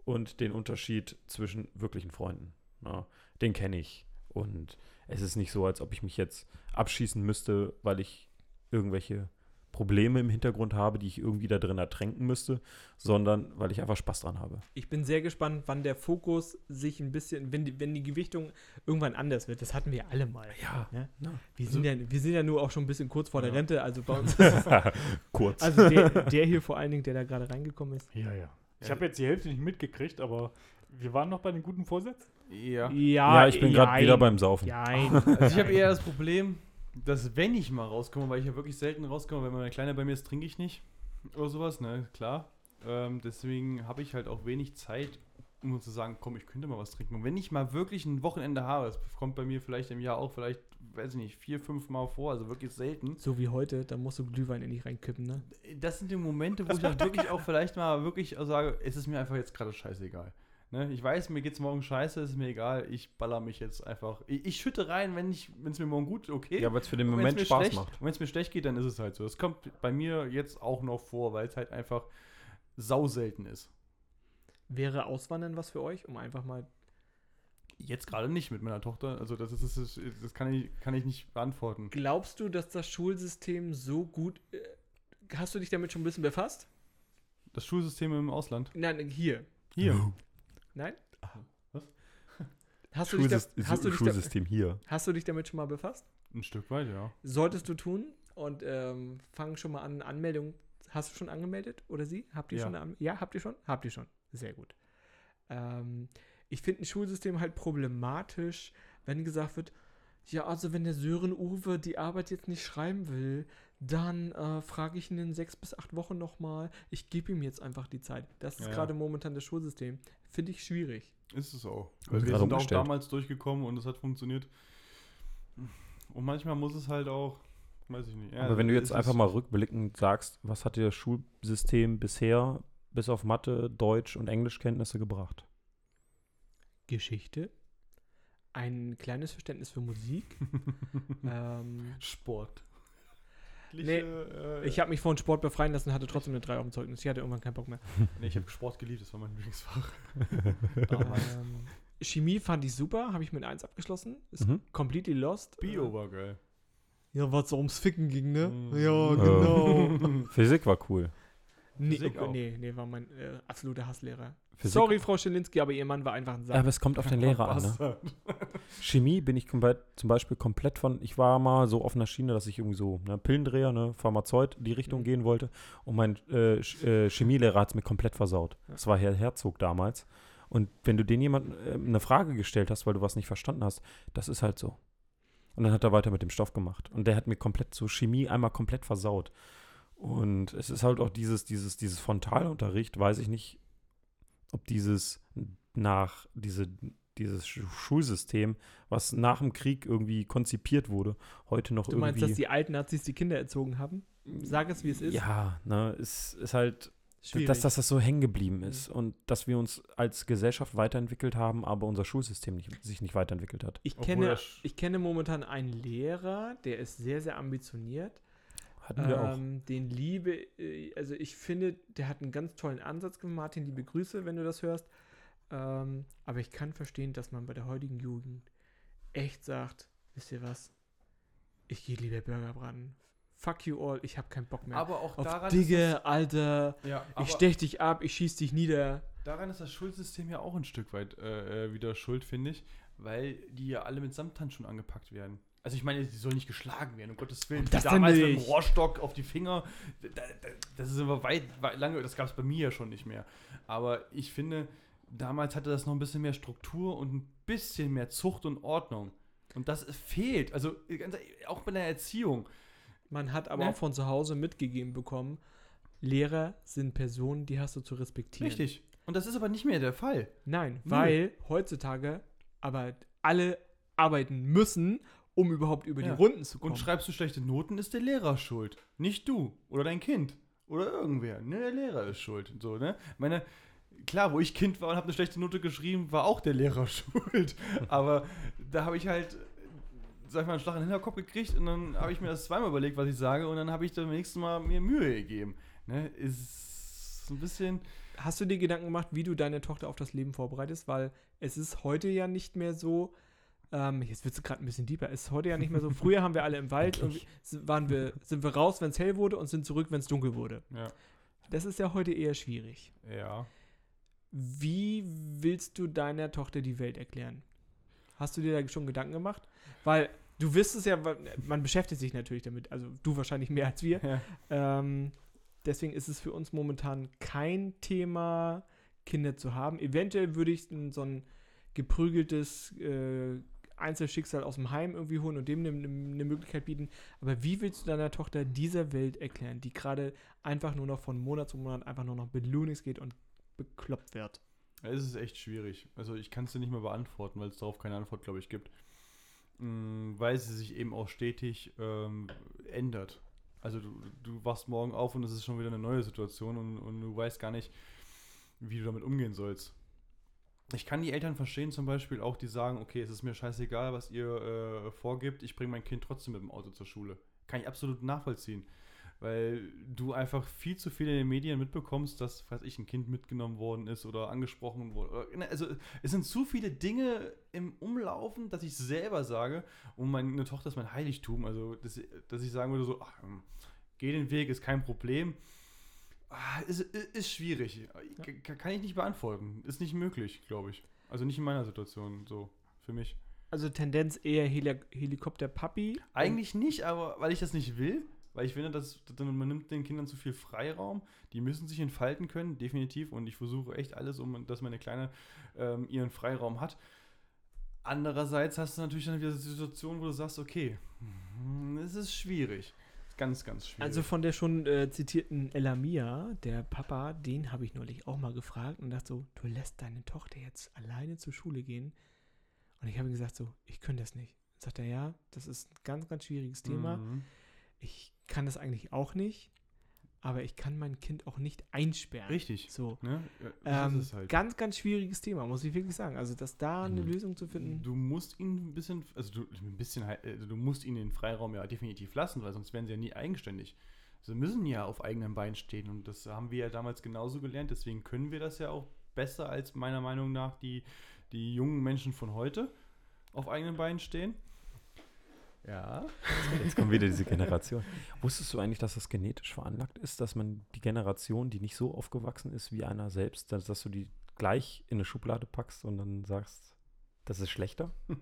und den Unterschied zwischen wirklichen Freunden. Ja, den kenne ich. Und es ist nicht so, als ob ich mich jetzt abschießen müsste, weil ich irgendwelche Probleme im Hintergrund habe, die ich irgendwie da drin ertränken müsste, sondern weil ich einfach Spaß dran habe. Ich bin sehr gespannt, wann der Fokus sich ein bisschen, wenn die, wenn die Gewichtung irgendwann anders wird. Das hatten wir alle mal. Ja. Ne? Ja. Wir, sind ja, wir sind ja nur auch schon ein bisschen kurz vor der Ja. Rente, also bei uns ist es, Kurz. also der, der hier vor allen Dingen, der da gerade reingekommen ist. Ja, ja. Ich Ja. habe jetzt die Hälfte nicht mitgekriegt, aber wir waren noch bei den guten Vorsätzen. Ja. Ja, ja, ich bin gerade wieder beim Saufen. Jein. Also ich habe eher das Problem, dass wenn ich mal rauskomme, weil ich ja wirklich selten rauskomme, wenn meine Kleine bei mir ist, trinke ich nicht oder sowas, ne, klar. Ähm, deswegen habe ich halt auch wenig Zeit, um zu sagen, komm, ich könnte mal was trinken. Und wenn ich mal wirklich ein Wochenende habe, das kommt bei mir vielleicht im Jahr auch vielleicht, weiß ich nicht, vier, fünf Mal vor, also wirklich selten. So wie heute, da musst du Glühwein in dich reinkippen, ne? Das sind die Momente, wo ich dann wirklich auch vielleicht mal wirklich sage, es ist mir einfach jetzt gerade scheißegal. Ne? Ich weiß, mir geht's morgen scheiße, es ist mir egal, ich baller mich jetzt einfach. Ich, ich schütte rein, wenn es mir morgen gut okay. Ja, weil es für den Moment Spaß schlecht, macht. Wenn es mir schlecht geht, dann ist es halt so. Das kommt bei mir jetzt auch noch vor, weil es halt einfach sau selten ist. Wäre Auswandern was für euch, um einfach mal. Jetzt gerade nicht mit meiner Tochter. Also das ist das, das kann, ich, kann ich nicht beantworten. Glaubst du, dass das Schulsystem so gut. Äh, hast du dich damit schon ein bisschen befasst? Das Schulsystem im Ausland. Nein, hier. Hier. Nein? Was? Hast du, dich da, Schulsystem, hast, du dich da, Schulsystem hier. hast du dich damit schon mal befasst? Ein Stück weit, ja. Solltest du tun und ähm, fang schon mal an, Anmeldung. Hast du schon angemeldet oder sie? Habt ihr Ja. schon eine Ja, habt ihr schon? Habt ihr schon. Sehr gut. Ähm, ich finde ein Schulsystem halt problematisch, wenn gesagt wird, ja, also wenn der Sören Uwe die Arbeit jetzt nicht schreiben will, dann äh, frage ich ihn in sechs bis acht Wochen nochmal. Ich gebe ihm jetzt einfach die Zeit. Das ist Ja. gerade momentan das Schulsystem. Finde ich schwierig. Ist es auch. Weil wir sind auch umgestellt. damals durchgekommen und es hat funktioniert. Und manchmal muss es halt auch, weiß ich nicht. Ja, Aber wenn du jetzt einfach mal rückblickend sagst, was hat dir das Schulsystem bisher bis auf Mathe, Deutsch und Englischkenntnisse gebracht? Geschichte, ein kleines Verständnis für Musik. ähm, Sport. Nee, äh, ich habe mich von Sport befreien lassen, hatte trotzdem eine 3 auf dem Zeugnis. Ich hatte irgendwann keinen Bock mehr. nee, ich habe Sport geliebt, das war mein Lieblingsfach. ähm, Chemie fand ich super, habe ich mit 1 abgeschlossen. Ist Mhm. completely lost. Bio war geil. Ja, was so ums Ficken ging, ne? Mhm. Ja, Ja. genau. Physik war cool. nee, Physik okay, auch. nee, nee, war mein äh, absoluter Hasslehrer. Physik, Sorry, Frau Schelinski, aber ihr Mann war einfach ein Sack. aber es kommt auf den Lehrer an. Ne? Chemie bin ich zum Beispiel komplett von, ich war mal so auf einer Schiene, dass ich irgendwie so ne, Pillendreher, ne, Pharmazeut, die Richtung Mhm. gehen wollte. Und mein äh, äh, Chemielehrer hat es mir komplett versaut. Ja. Das war Herr Herzog damals. Und wenn du den jemand äh, eine Frage gestellt hast, weil du was nicht verstanden hast, das ist halt so. Und dann hat er weiter mit dem Stoff gemacht. Und der hat mir komplett so Chemie einmal komplett versaut. Und es ist halt auch dieses, dieses, dieses Frontalunterricht, weiß ich nicht, ob dieses nach, diese, dieses Schu- Schulsystem, was nach dem Krieg irgendwie konzipiert wurde, heute noch Du meinst, irgendwie. dass die alten Nazis die Kinder erzogen haben? Sag es, wie es ist. Ja, ne, es ist halt, Schwierig. dass, dass das so hängen geblieben ist und dass wir uns als Gesellschaft weiterentwickelt haben, aber unser Schulsystem nicht, sich nicht weiterentwickelt hat. ich, kenne, ich kenne momentan einen Lehrer, der ist sehr, sehr ambitioniert. Hatten wir auch. Ähm, den liebe, äh, also ich finde, der hat einen ganz tollen Ansatz gemacht. Martin, liebe Grüße, wenn du das hörst. Ähm, aber ich kann verstehen, dass man bei der heutigen Jugend echt sagt, wisst ihr was? Ich gehe lieber Burger braten. Fuck you all, ich habe keinen Bock mehr. Aber auch Auf daran Digge, Alter, ja, ich stech dich ab, ich schieß dich nieder. daran ist das Schulsystem ja auch ein Stück weit äh, äh, wieder schuld, finde ich, weil die ja alle mit Samthandschuhen angepackt werden. Also ich meine, die sollen nicht geschlagen werden, um Gottes Willen. Das damals mit dem? Rohrstock auf die Finger, da, da, das ist aber weit, weit lange, das gab es bei mir ja schon nicht mehr. Aber ich finde, damals hatte das noch ein bisschen mehr Struktur und ein bisschen mehr Zucht und Ordnung. Und das fehlt. Also auch bei der Erziehung. Man hat aber Ne? auch von zu Hause mitgegeben bekommen, Lehrer sind Personen, die hast du zu respektieren. Richtig. Und das ist aber nicht mehr der Fall. Nein, weil heutzutage aber alle arbeiten müssen, um überhaupt über Ja. die Runden zu kommen. Und schreibst du schlechte Noten, ist der Lehrer schuld. Nicht du oder dein Kind oder irgendwer. Ne, der Lehrer ist schuld. So, ne? Meine, klar, wo ich Kind war und habe eine schlechte Note geschrieben, war auch der Lehrer schuld. Aber da habe ich halt, sag ich mal, einen Schlag in den Hinterkopf gekriegt und dann habe ich mir das zweimal überlegt, was ich sage und dann habe ich beim nächsten Mal mir Mühe gegeben. Ne? Ist ein bisschen. Hast du dir Gedanken gemacht, wie du deine Tochter auf das Leben vorbereitest? Weil es ist heute ja nicht mehr so, ähm, jetzt wird es gerade ein bisschen deeper, es ist heute ja nicht mehr so, früher haben wir alle im Wald und sind, waren wir, sind wir raus, wenn es hell wurde und sind zurück, wenn es dunkel wurde. Ja. Das ist ja heute eher schwierig. Ja. Wie willst du deiner Tochter die Welt erklären? Hast du dir da schon Gedanken gemacht? Weil du wirst es ja, man beschäftigt sich natürlich damit, also du wahrscheinlich mehr als wir. ja. Ähm, deswegen ist es für uns momentan kein Thema, Kinder zu haben. Eventuell würde ich so ein geprügeltes äh, Einzelschicksal aus dem Heim irgendwie holen und dem eine ne Möglichkeit bieten. Aber wie willst du deiner Tochter dieser Welt erklären, die gerade einfach nur noch von Monat zu Monat einfach nur noch Ballonings geht und bekloppt wird? Es ist echt schwierig. Also ich kann es dir nicht mehr beantworten, weil es darauf keine Antwort, glaube ich, gibt. Mm, Weil sie sich eben auch stetig ähm, ändert. Also du, du wachst morgen auf und es ist schon wieder eine neue Situation und, und du weißt gar nicht, wie du damit umgehen sollst. Ich kann die Eltern verstehen zum Beispiel auch, die sagen, okay, es ist mir scheißegal, was ihr äh, vorgibt, ich bringe mein Kind trotzdem mit dem Auto zur Schule. Kann ich absolut nachvollziehen. Weil du einfach viel zu viel in den Medien mitbekommst, dass, weiß ich, ein Kind mitgenommen worden ist oder angesprochen wurde. Ne, Also es sind zu viele Dinge im Umlaufen, dass ich selber sage, und meine Tochter ist mein Heiligtum, also dass, dass ich sagen würde so, ach, geh den Weg, ist kein Problem. Ah, ist, ist, schwierig. K- Kann ich nicht beantworten. Ist nicht möglich, glaube ich. Also nicht in meiner Situation so, für mich. Also Tendenz eher Heli Helikopter-Papi. Eigentlich nicht, aber weil ich das nicht will, weil ich finde, dass, dass man nimmt den Kindern zu viel Freiraum. Die müssen sich entfalten können, definitiv. Und ich versuche echt alles, um dass meine Kleine ähm, ihren Freiraum hat. Andererseits hast du natürlich dann wieder Situationen, wo du sagst, okay, hm, es ist schwierig. Ganz, ganz schwierig. Also von der schon äh, zitierten Elamia, der Papa, den habe ich neulich auch mal gefragt und dachte so, du lässt deine Tochter jetzt alleine zur Schule gehen? Und ich habe ihm gesagt so, ich könnte das nicht. Dann sagt er, ja, das ist ein ganz, ganz schwieriges Thema. Mhm. Ich kann das eigentlich auch nicht, aber ich kann mein Kind auch nicht einsperren. Richtig. So. Ne? Ja, das Ähm, halt. Ganz, ganz schwieriges Thema, muss ich wirklich sagen. Also, dass da eine Mhm. Lösung zu finden. Du musst ihn ein bisschen, also du, ein bisschen, also du musst ihn den Freiraum ja definitiv lassen, weil sonst wären sie ja nie eigenständig. Sie müssen ja auf eigenen Beinen stehen und das haben wir ja damals genauso gelernt, deswegen können wir das ja auch besser als meiner Meinung nach die die jungen Menschen von heute auf eigenen Beinen stehen. Ja. Jetzt kommt wieder diese Generation. Wusstest du eigentlich, dass das genetisch veranlagt ist, dass man die Generation, die nicht so aufgewachsen ist wie einer selbst, dass, dass du die gleich in eine Schublade packst und dann sagst, das ist schlechter?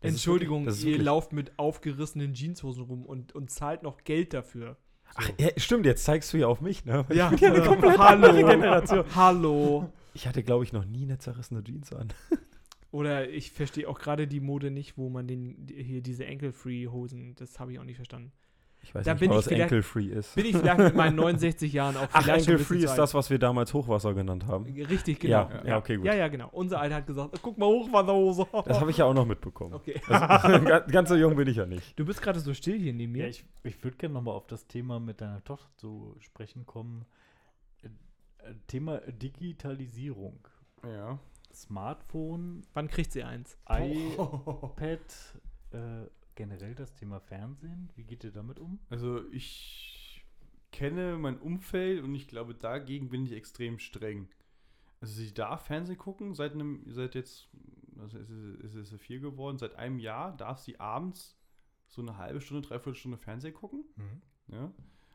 Das ist Entschuldigung, wirklich- ist ihr wirklich- lauft mit aufgerissenen Jeanshosen rum und, und zahlt noch Geld dafür. Ach, ja, stimmt, jetzt zeigst du ja auf mich, ne? Ja, Ich bin ja eine äh, komplett hallo, andere Generation. hallo. Ich hatte, glaube ich, noch nie eine zerrissene Jeans an. Oder ich verstehe auch gerade die Mode nicht, wo man den hier diese Ankle-Free-Hosen, das habe ich auch nicht verstanden. Ich weiß Da nicht bin mal, ich was Ankle-Free ist. Bin ich vielleicht mit meinen 69 Jahren auch Ach, Ankle-Free ist das, was wir damals Hochwasser genannt haben. Richtig, genau. Ja, ja, okay, gut. Ja, ja, genau. Unser Alter hat gesagt, guck mal hoch, Wasserhose. Das habe ich ja auch noch mitbekommen. Okay. Also, ga- ganz so jung bin ich ja nicht. Du bist gerade so still hier neben mir. Ja, ich, ich würde gerne nochmal auf das Thema mit deiner Tochter zu sprechen kommen. Äh, Thema Digitalisierung. Ja. Smartphone, Wann kriegt sie eins? iPad, äh, generell das Thema Fernsehen. Wie geht ihr damit um? Also ich kenne mein Umfeld und ich glaube, dagegen bin ich extrem streng. Also sie darf Fernsehen gucken, seit einem, seit jetzt, also es ist, es ist vier geworden, seit einem Jahr darf sie abends so eine halbe Stunde, dreiviertel Stunde Fernsehen gucken. Ja.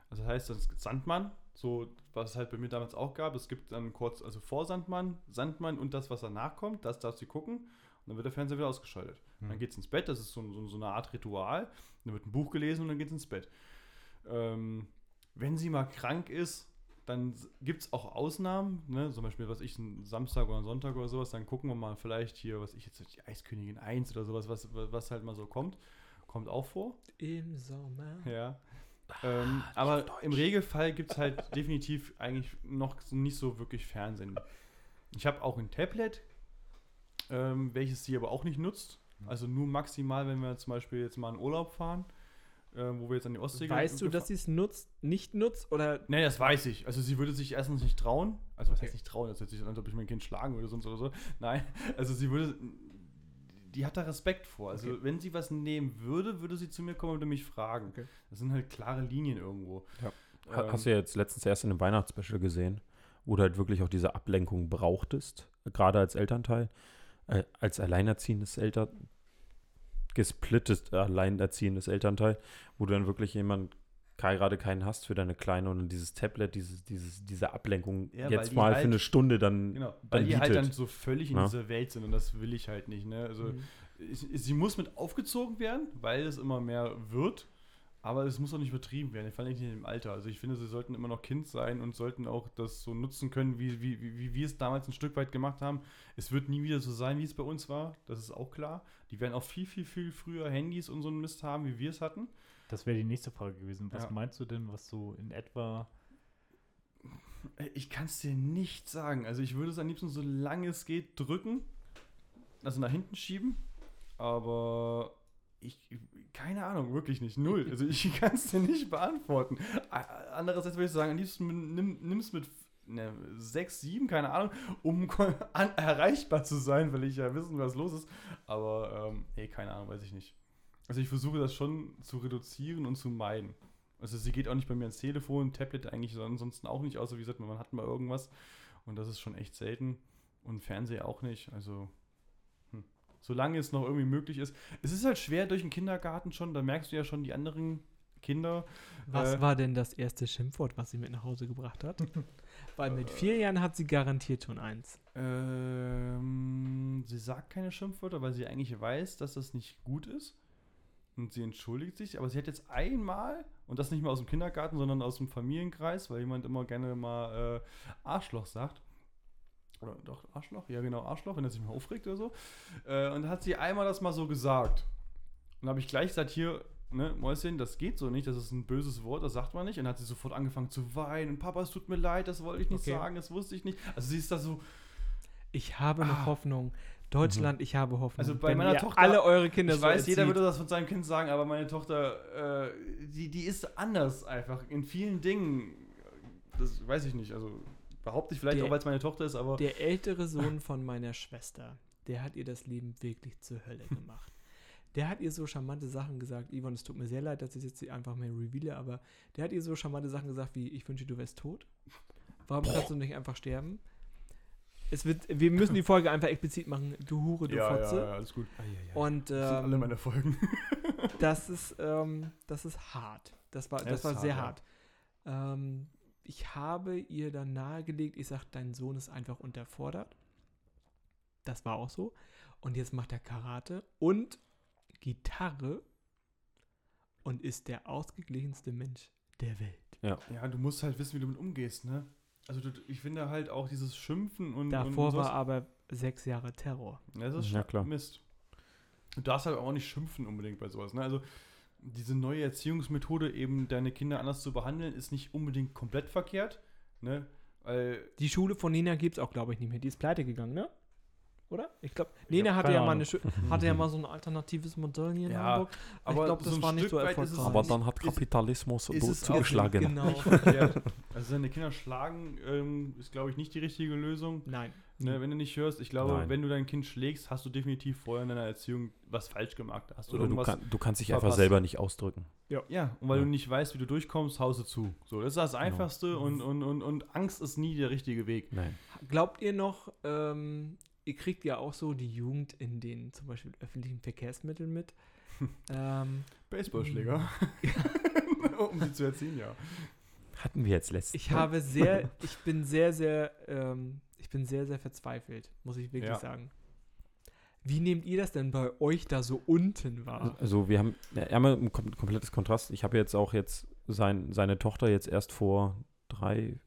Also das heißt, das ist Sandmann, so was es halt bei mir damals auch gab. Es gibt dann kurz, also vor Sandmann, Sandmann und das, was danach kommt, das darf sie gucken. Und dann wird der Fernseher wieder ausgeschaltet. Hm. Dann geht es ins Bett, das ist so, so, so eine Art Ritual. Dann wird ein Buch gelesen und dann geht es ins Bett. Ähm, wenn sie mal krank ist, dann gibt es auch Ausnahmen, ne? zum Beispiel, was ich, ein Samstag oder ein Sonntag oder sowas, dann gucken wir mal vielleicht hier, was ich jetzt, die Eiskönigin 1 oder sowas, was, was halt mal so kommt. Kommt auch vor. Im Sommer. Ja. Ähm, aber im Regelfall gibt es halt definitiv eigentlich noch nicht so wirklich Fernsehen. Ich habe auch ein Tablet, ähm, welches sie aber auch nicht nutzt. Also nur maximal, wenn wir zum Beispiel jetzt mal in Urlaub fahren, äh, wo wir jetzt an die Ostsee Weißt du, dass sie es nutzt, nicht nutzt? Oder Nee, das weiß ich. Also sie würde sich erstens nicht trauen. Also was Okay. heißt nicht trauen? Das hört sich an, als ob ich mein Kind schlagen würde sonst oder so. Nein, also sie würde, die hat da Respekt vor. Also Okay. wenn sie was nehmen würde, würde sie zu mir kommen und würde mich fragen. Okay. Das sind halt klare Linien irgendwo. Ja. Ähm, Ha- Hast du ja jetzt letztens erst in einem Weihnachtsspecial gesehen, wo du halt wirklich auch diese Ablenkung brauchtest, gerade als Elternteil, äh, als alleinerziehendes Eltern, gesplittet alleinerziehendes Elternteil, wo du dann wirklich jemand gerade keinen hast für deine Kleine und dieses Tablet, dieses, dieses, diese Ablenkung Ja, jetzt mal halt- für eine Stunde dann, Genau, weil dann die halt bietet. dann so völlig in Ja. dieser Welt sind und das will ich halt nicht. Ne? Also Mhm. ich, sie muss mit aufgezogen werden, weil es immer mehr wird, aber es muss auch nicht übertrieben werden, vor allem nicht im Alter. Also ich finde, sie sollten immer noch Kind sein und sollten auch das so nutzen können, wie, wie, wie, wie wir es damals ein Stück weit gemacht haben. Es wird nie wieder so sein, wie es bei uns war, das ist auch klar. Die werden auch viel, viel, viel früher Handys und so einen Mist haben, wie wir es hatten. Das wäre die nächste Frage gewesen. Was Ja. meinst du denn, was so in etwa Ich kann es dir nicht sagen. Also ich würde es am liebsten, so lange es geht, drücken. Also nach hinten schieben. Aber ich, keine Ahnung, wirklich nicht. Null. Also ich kann es dir nicht beantworten. Andererseits würde ich sagen, am liebsten nimm, es mit ne, 6, 7, keine Ahnung, um an, erreichbar zu sein, weil ich ja wissen, was los ist. Aber, ähm, hey, keine Ahnung, weiß ich nicht. Also ich versuche das schon zu reduzieren und zu meiden. Also sie geht auch nicht bei mir ans Telefon, Tablet eigentlich so ansonsten auch nicht, außer wie gesagt, man hat mal irgendwas. Und das ist schon echt selten. Und Fernseher auch nicht. Also, hm. solange es noch irgendwie möglich ist. Es ist halt schwer durch den Kindergarten schon, da merkst du ja schon die anderen Kinder. Was Äh, war denn das erste Schimpfwort, was sie mit nach Hause gebracht hat? Weil mit vier Jahren hat sie garantiert schon eins. Ähm, sie sagt keine Schimpfwörter, weil sie eigentlich weiß, dass das nicht gut ist. Und sie entschuldigt sich, aber sie hat jetzt einmal, und das nicht mal aus dem Kindergarten, sondern aus dem Familienkreis, weil jemand immer gerne mal äh, Arschloch sagt. Oder doch, Arschloch? Ja, genau, Arschloch, wenn er sich mal aufregt oder so. Äh, und hat sie einmal das mal so gesagt. Und habe ich gleich gesagt, hier, ne, Mäuschen, das geht so nicht, das ist ein böses Wort, das sagt man nicht. Und dann hat sie sofort angefangen zu weinen. Papa, es tut mir leid, das wollte ich nicht Okay. sagen, das wusste ich nicht. Also sie ist da so, Ich habe noch Ah. Hoffnung. Deutschland, ich habe Hoffnung. Also bei Wenn meiner Tochter- alle eure Kinder ich so weiß, jeder erzieht. würde das von seinem Kind sagen, aber meine Tochter, äh, die, die ist anders einfach in vielen Dingen. Das weiß ich nicht. Also behaupte ich vielleicht Der- auch, weil es meine Tochter ist, aber Der ältere Sohn von meiner Schwester, der hat ihr das Leben wirklich zur Hölle gemacht. Der hat ihr so charmante Sachen gesagt. Yvonne, es tut mir sehr leid, dass ich jetzt einfach mehr reveale, aber der hat ihr so charmante Sachen gesagt wie: Ich wünsche, du wärst tot. Warum kannst du nicht einfach sterben? Es wird, wir müssen die Folge einfach explizit machen. Du Hure, du ja, Fotze. ja, ja, alles gut. Und Das sind alle ähm, meine Folgen. das ist, ähm, das ist hart. Das war, das war hart, sehr ja. hart. Ähm, ich habe ihr dann nahegelegt, ich sag, dein Sohn ist einfach unterfordert. Das war auch so. Und jetzt macht er Karate und Gitarre und ist der ausgeglichenste Mensch der Welt. Ja, du musst halt wissen, wie du damit umgehst, ne? Also ich finde halt auch dieses Schimpfen und Davor und war aber sechs Jahre Terror. Ja, das ist Ja, schon klar. Mist. Du darfst halt auch nicht schimpfen unbedingt bei sowas. Ne? Also diese neue Erziehungsmethode, eben deine Kinder anders zu behandeln, ist nicht unbedingt komplett verkehrt. Ne? Weil, Die Schule von Nena gibt es auch, glaube ich, nicht mehr. Die ist pleite gegangen, ne? Oder? Ich glaube, hab hatte ja, mal eine, hatte ja mal so ein alternatives Modell hier in Ja, Hamburg. aber ich glaube, das so war nicht Stück so erfolgreich. Aber dann hat Kapitalismus ist zugeschlagen. Genau. Also seine Kinder schlagen ähm, ist, glaube ich, nicht die richtige Lösung. Nein. Ne, wenn du nicht hörst, ich glaube, Nein. wenn du dein Kind schlägst, hast du definitiv vorher in deiner Erziehung was falsch gemacht. Hast du Oder du, kann, du kannst dich einfach verpasst. selber nicht ausdrücken. Ja, und weil Ja. du nicht weißt, wie du durchkommst, haust du zu. So, das ist das Einfachste und, und, und, und Angst ist nie der richtige Weg. Nein. Glaubt ihr noch, ähm, ihr kriegt ja auch so die Jugend in den zum Beispiel öffentlichen Verkehrsmitteln mit? ähm, Baseballschläger. um sie zu erziehen, ja. Hatten wir jetzt letztens. ich habe sehr, ich bin sehr, sehr, ähm, ich bin sehr, sehr verzweifelt, muss ich wirklich Ja. sagen. Wie nehmt ihr das denn bei euch da so unten wahr? Also wir haben ja, einmal ein kom komplettes Kontrast. Ich habe jetzt auch jetzt sein, seine Tochter jetzt erst vor drei,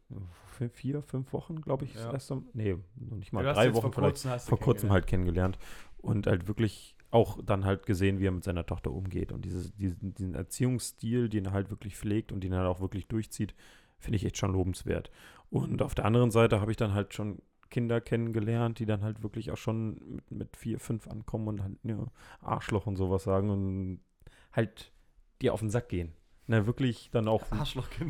vier, fünf Wochen, glaube ich, Ja. das erste Mal. Nee, noch nicht mal drei Wochen vor vielleicht. kurzem vor kurzem halt kennengelernt und halt wirklich auch dann halt gesehen, wie er mit seiner Tochter umgeht und dieses, diesen, diesen Erziehungsstil, den er halt wirklich pflegt und den er auch wirklich durchzieht, finde ich echt schon lobenswert. Und auf der anderen Seite habe ich dann halt schon Kinder kennengelernt, die dann halt wirklich auch schon mit, mit vier, fünf ankommen und halt ja, Arschloch und sowas sagen und halt dir auf den Sack gehen. Ne, wirklich dann auch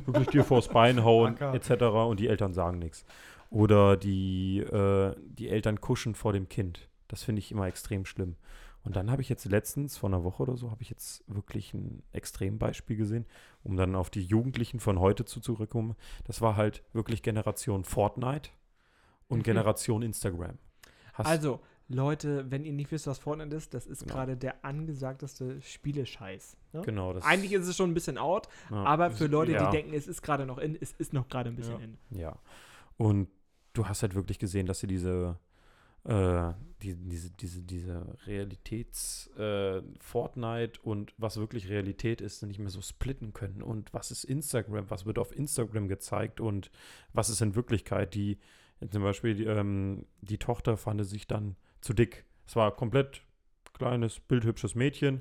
wirklich dir vors Bein hauen, etc. und die Eltern sagen nichts. Oder die, äh, die Eltern kuschen vor dem Kind. Das finde ich immer extrem schlimm. Und dann habe ich jetzt letztens, vor einer Woche oder so, habe ich jetzt wirklich ein Extrembeispiel gesehen, um dann auf die Jugendlichen von heute zu zurückkommen. Das war halt wirklich Generation Fortnite und Mhm. Generation Instagram. Hast, Also, Leute, wenn ihr nicht wisst, was Fortnite ist, das ist Genau. gerade der angesagteste Spielescheiß. Ne? genau, das Eigentlich ist es schon ein bisschen out, ja. aber für Leute, ja. die denken, es ist gerade noch in, es ist noch gerade ein bisschen Ja. in. Ja. Und du hast halt wirklich gesehen, dass sie diese, äh, die, diese, diese, diese Realitäts äh, und was wirklich Realität ist, nicht mehr so splitten können. Und was ist Instagram? Was wird auf Instagram gezeigt und was ist in Wirklichkeit? Die, zum Beispiel, die, ähm, die Tochter fand sich dann zu dick. Es war komplett kleines, bildhübsches Mädchen,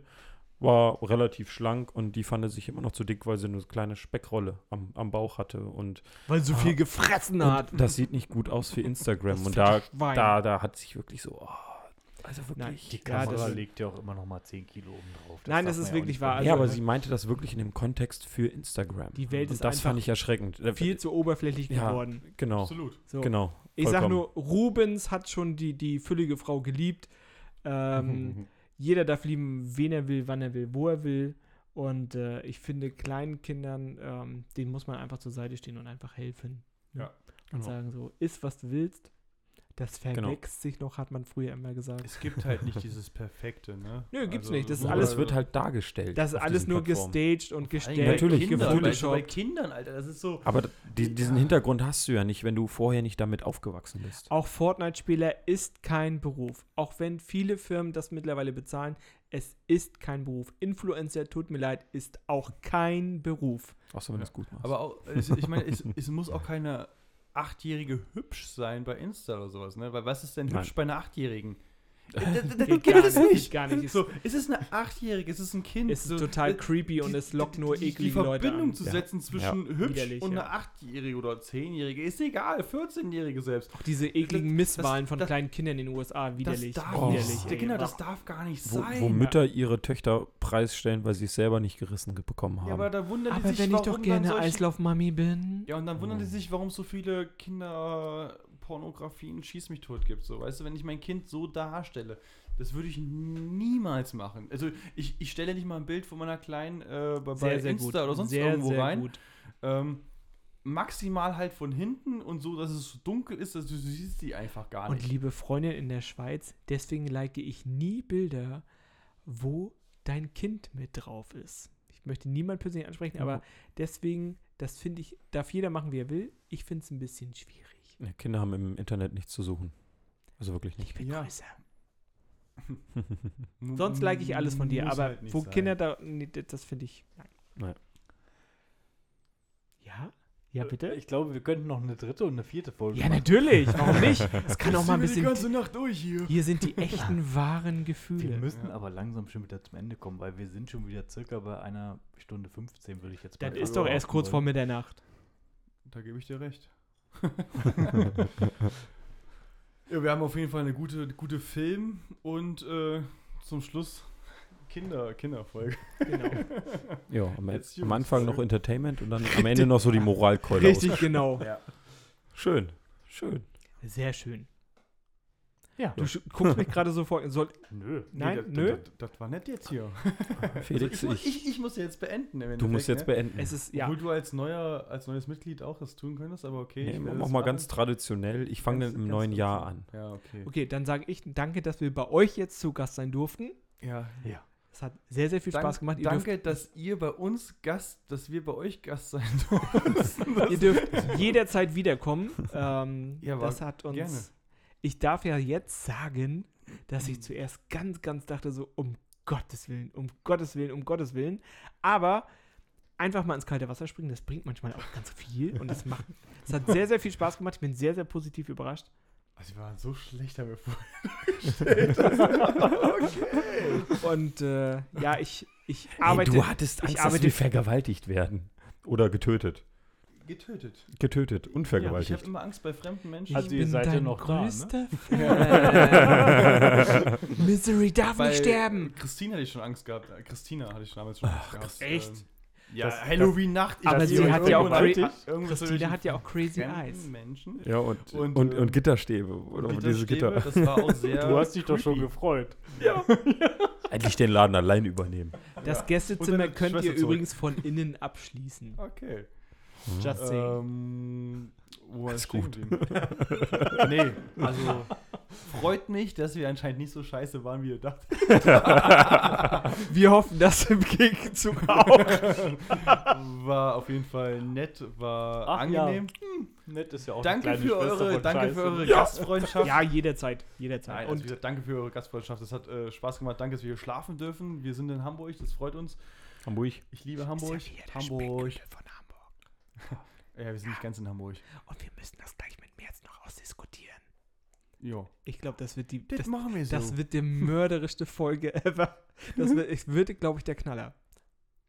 war relativ schlank und die fand sich immer noch zu dick, weil sie eine kleine Speckrolle am, am Bauch hatte. Und Weil so Ah. viel gefressen hat. und das sieht nicht gut aus für Instagram. Das und da, Schwein. da, da hat sich wirklich so, oh, also Nein, wirklich. Die Ja, Kamera das- legt ja auch immer noch mal 10 Kilo oben drauf. Nein, das ist ja wirklich wahr. vergessen. ja, also- aber sie meinte das wirklich in dem Kontext für Instagram. Die Welt und ist das einfach fand ich erschreckend. Viel zu oberflächlich Ja. geworden. Genau, Absolut. So. genau. Ich sag nur, Rubens hat schon die, die füllige Frau geliebt. Ähm, jeder darf lieben, wen er will, wann er will, wo er will. Und äh, ich finde, kleinen Kindern, ähm, denen muss man einfach zur Seite stehen und einfach helfen. ne? Ja, Und genau. sagen so, iss, was du willst. Das Genau. verwächst sich noch, hat man früher immer gesagt. Es gibt halt nicht dieses Perfekte, ne? Nö, gibt's nicht. Das ist alles- es wird halt dargestellt. Das ist alles nur Plattformen. gestaged und gestellt. bei Natürlich, Kindern, natürlich. bei gefotoshoppt. Kindern, Alter, das ist so. Aber die, diesen Ja. Hintergrund hast du ja nicht, wenn du vorher nicht damit aufgewachsen bist. Auch Fortnite-Spieler ist kein Beruf. Auch wenn viele Firmen das mittlerweile bezahlen, es ist kein Beruf. Influencer, tut mir leid, ist auch kein Beruf. Außer wenn du es gut machst. Aber auch, es, ich meine, es, es muss auch keine Achtjährige hübsch sein bei Insta oder sowas, ne? Weil was ist denn Nein. hübsch bei einer Achtjährigen? Das, das, Geht gibt gar es nicht, nicht. geht gar nicht. So, es ist eine Achtjährige, es ist ein Kind. Es ist so, total äh, creepy und die- es lockt die- nur die, eklige die Leute Verbindung an. zu Ja. setzen zwischen hübsch Widerlich, und ja. einer Achtjährige oder Zehnjährige ist egal, 14-Jährige selbst. Auch diese ekligen Das- Misswahlen von das- kleinen Kindern in den USA, widerlich. Das darf Oh. widerlich. ey. genau, das darf gar nicht wo, sein. wo Mütter ihre Töchter preisstellen, weil sie es selber nicht gerissen ge- bekommen haben. ja, aber da wundern die Aber sich, wenn ich doch gerne solche, Eislaufmami bin. Ja, und dann wundern die Oh. sich, warum so viele Kinderpornografien Schieß mich tot gibt. So, weißt du, wenn ich mein Kind so darstelle, das würde ich niemals machen. Also ich, ich stelle nicht mal ein Bild von meiner Kleinen äh, bei, Sehr, Insta gut. oder sonst sehr, irgendwo sehr rein. gut. Ähm, maximal halt von hinten und so, dass es so dunkel ist, dass du, du siehst die einfach gar Und nicht. liebe Freundin in der Schweiz, deswegen like ich nie Bilder, wo dein Kind mit drauf ist. Ich möchte niemand persönlich ansprechen, aber deswegen, das finde ich, darf jeder machen, wie er will. Ich finde es ein bisschen schwierig. Ja, Kinder haben im Internet nichts zu suchen. Also wirklich nicht. Ich bin Ja. größer. Sonst like ich alles von dir, muss aber halt wo sein. Kinder da, nee, das finde ich, nein. Nein. Ja? Ja, bitte? Ich glaube, wir könnten noch eine dritte und eine vierte Folge Ja, machen. natürlich. Warum nicht? Es kann auch mal ein wir die bisschen. ganze Nacht durch hier. Hier sind die echten, wahren Wir Gefühle. müssen Ja. aber langsam schon wieder zum Ende kommen, weil wir sind schon wieder circa bei einer Stunde 15, würde ich jetzt Das mal ist doch erst kurz vor wollen. Mitternacht. Da gebe ich dir recht. Ja, wir haben auf jeden Fall eine gute, gute Film und äh, zum Schluss Kinder, Kinderfolge. Genau. Ja, am, Jetzt am. Anfang noch Entertainment und dann am Ende noch so die Moralkeule. Richtig, genau. Ja. aus- Schön. Schön. Sehr schön. Ja. Du guckst mich gerade so vor. Soll, Nö. nein, das, nö. Das, das war nett jetzt hier. Felix, ich, muss- ich, ich, ich muss jetzt beenden. im du musst jetzt beenden. Es ist, ja. Obwohl du als, neuer, als neues Mitglied auch das tun könntest, aber okay. Nee, ich mach mal machen. ganz traditionell. Ich fange dann im neuen Jahr an. Ja, okay. Okay, dann sage ich danke, dass wir bei euch jetzt zu Gast sein durften. Ja. Es hat sehr, sehr viel Dank- Spaß gemacht. Ihr dürft, danke, dass ihr bei uns Gast, dass wir bei euch Gast sein durften. ihr dürft jederzeit wiederkommen. Ähm, Ja, das hat uns. gerne. Ich darf ja jetzt sagen, dass ich zuerst ganz, ganz dachte, so um Gottes Willen, um Gottes Willen, um Gottes Willen. Aber einfach mal ins kalte Wasser springen, das bringt manchmal auch ganz viel. Und das macht. Es hat sehr, sehr viel Spaß gemacht. Ich bin sehr, sehr positiv überrascht. Also, wir waren so schlecht, haben wir vorgestellt. okay. Und äh, ja, ich, ich Hey, arbeite. du hattest ich Angst, dass arbeite- wir vergewaltigt werden. Oder getötet. Getötet. Getötet und ich vergewaltigt. habe immer Angst bei fremden Menschen. Also ich ihr bin seid ja noch da, ne? größter. Misery darf Bei nicht sterben. Christine hatte ich schon Angst gehabt. Äh, Christina hatte ich schon damals schon Angst gehabt. echt? Ähm, ja, Halloween-Nacht. ich Aber sie hat ja auch zwischen hat ja auch Crazy Eyes. Menschen. ja, und, Und, und, und, äh, Gitterstäbe. Oder Und diese Gitterstäbe, Gitter. Das war auch sehr. Du hast dich doch schon creepy. gefreut. Endlich den Laden allein übernehmen. Das Ja. Gästezimmer könnt ihr zurück. übrigens von innen abschließen. Okay. Just saying. Ähm, wo Ist gut. nee, also freut mich, dass wir anscheinend nicht so scheiße waren, wie ihr dachtet. Wir hoffen das im Gegenzug auch. War auf jeden Fall nett, war Ach ja. angenehm. Nett ist ja auch Danke für Schwester eure, von danke Scheiße. für eure Gastfreundschaft. ja, jederzeit. Nein, Jederzeit. also wie Und gesagt, danke für eure Gastfreundschaft. Das hat äh, Spaß gemacht. Danke, dass wir hier schlafen dürfen. Wir sind in Hamburg, das freut uns. Hamburg. Ich liebe Hamburg. Ja Hamburg. Ja, wir sind nicht ganz in Hamburg. Und wir müssen das gleich mit März noch ausdiskutieren. Jo. Ich glaube, das wird die. Das, Das, machen wir so. das wird die mörderischste Folge ever. Das wird, es wird glaube ich, der Knaller.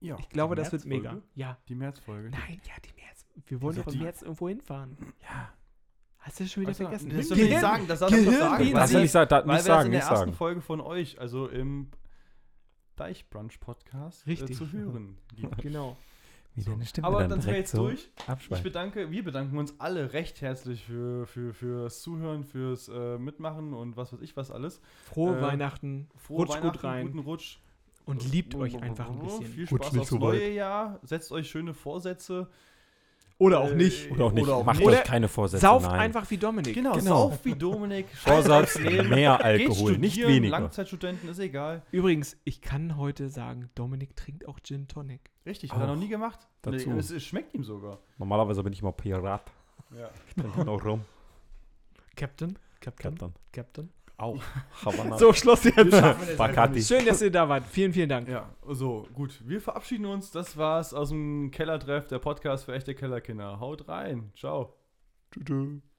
ja. Ich glaube, das wird mega. Ja. Die Märzfolge. Nein, ja, die März. Wir wollen doch im März irgendwo hinfahren. Ja. Hast du schon wieder Also, vergessen? Das soll ich nicht sagen. Das darf ich doch sagen. Das will ich sagen, da, Weil nicht wir das sagen, in der nicht ersten sagen. Folge von euch, also im Deichbrunch-Podcast, äh, Richtig. zu hören. Genau. Wie deine Stimme Aber dann dann sind wir jetzt so durch. Ich abschweift. bedanke, wir bedanken uns alle recht herzlich für, für, fürs Zuhören, fürs äh, Mitmachen und was weiß ich was alles. Frohe Äh, Weihnachten. Frohe Rutscht Weihnachten, gut rein. guten Rutsch. Und liebt euch einfach ein Viel bisschen. Rutscht Spaß aufs neue Jahr. Setzt euch schöne Vorsätze. Oder auch Äh, nicht. Oder auch nicht. Oder auch Macht nicht. euch keine Vorsätze. Sauft nein. einfach wie Dominik. Genau, Genau. sauf wie Dominik. Vorsatz, mehr Alkohol, nicht weniger. Langzeitstudenten, ist egal. Übrigens, ich kann heute sagen, Dominik trinkt auch Gin Tonic. Richtig, hat er noch nie gemacht. dazu. Nee, es, es schmeckt ihm sogar. Normalerweise bin ich immer Pirat. Ja. Ich trinke noch rum. Captain? Captain? Captain. Captain? Auch. Havanna. So, Schluss jetzt. Bacardi. Schön, dass ihr da wart. Vielen, vielen Dank. Ja, so, gut. Wir verabschieden uns. Das war's aus dem Kellertreff, der Podcast für echte Kellerkinder. Haut rein. Ciao. Tschüss.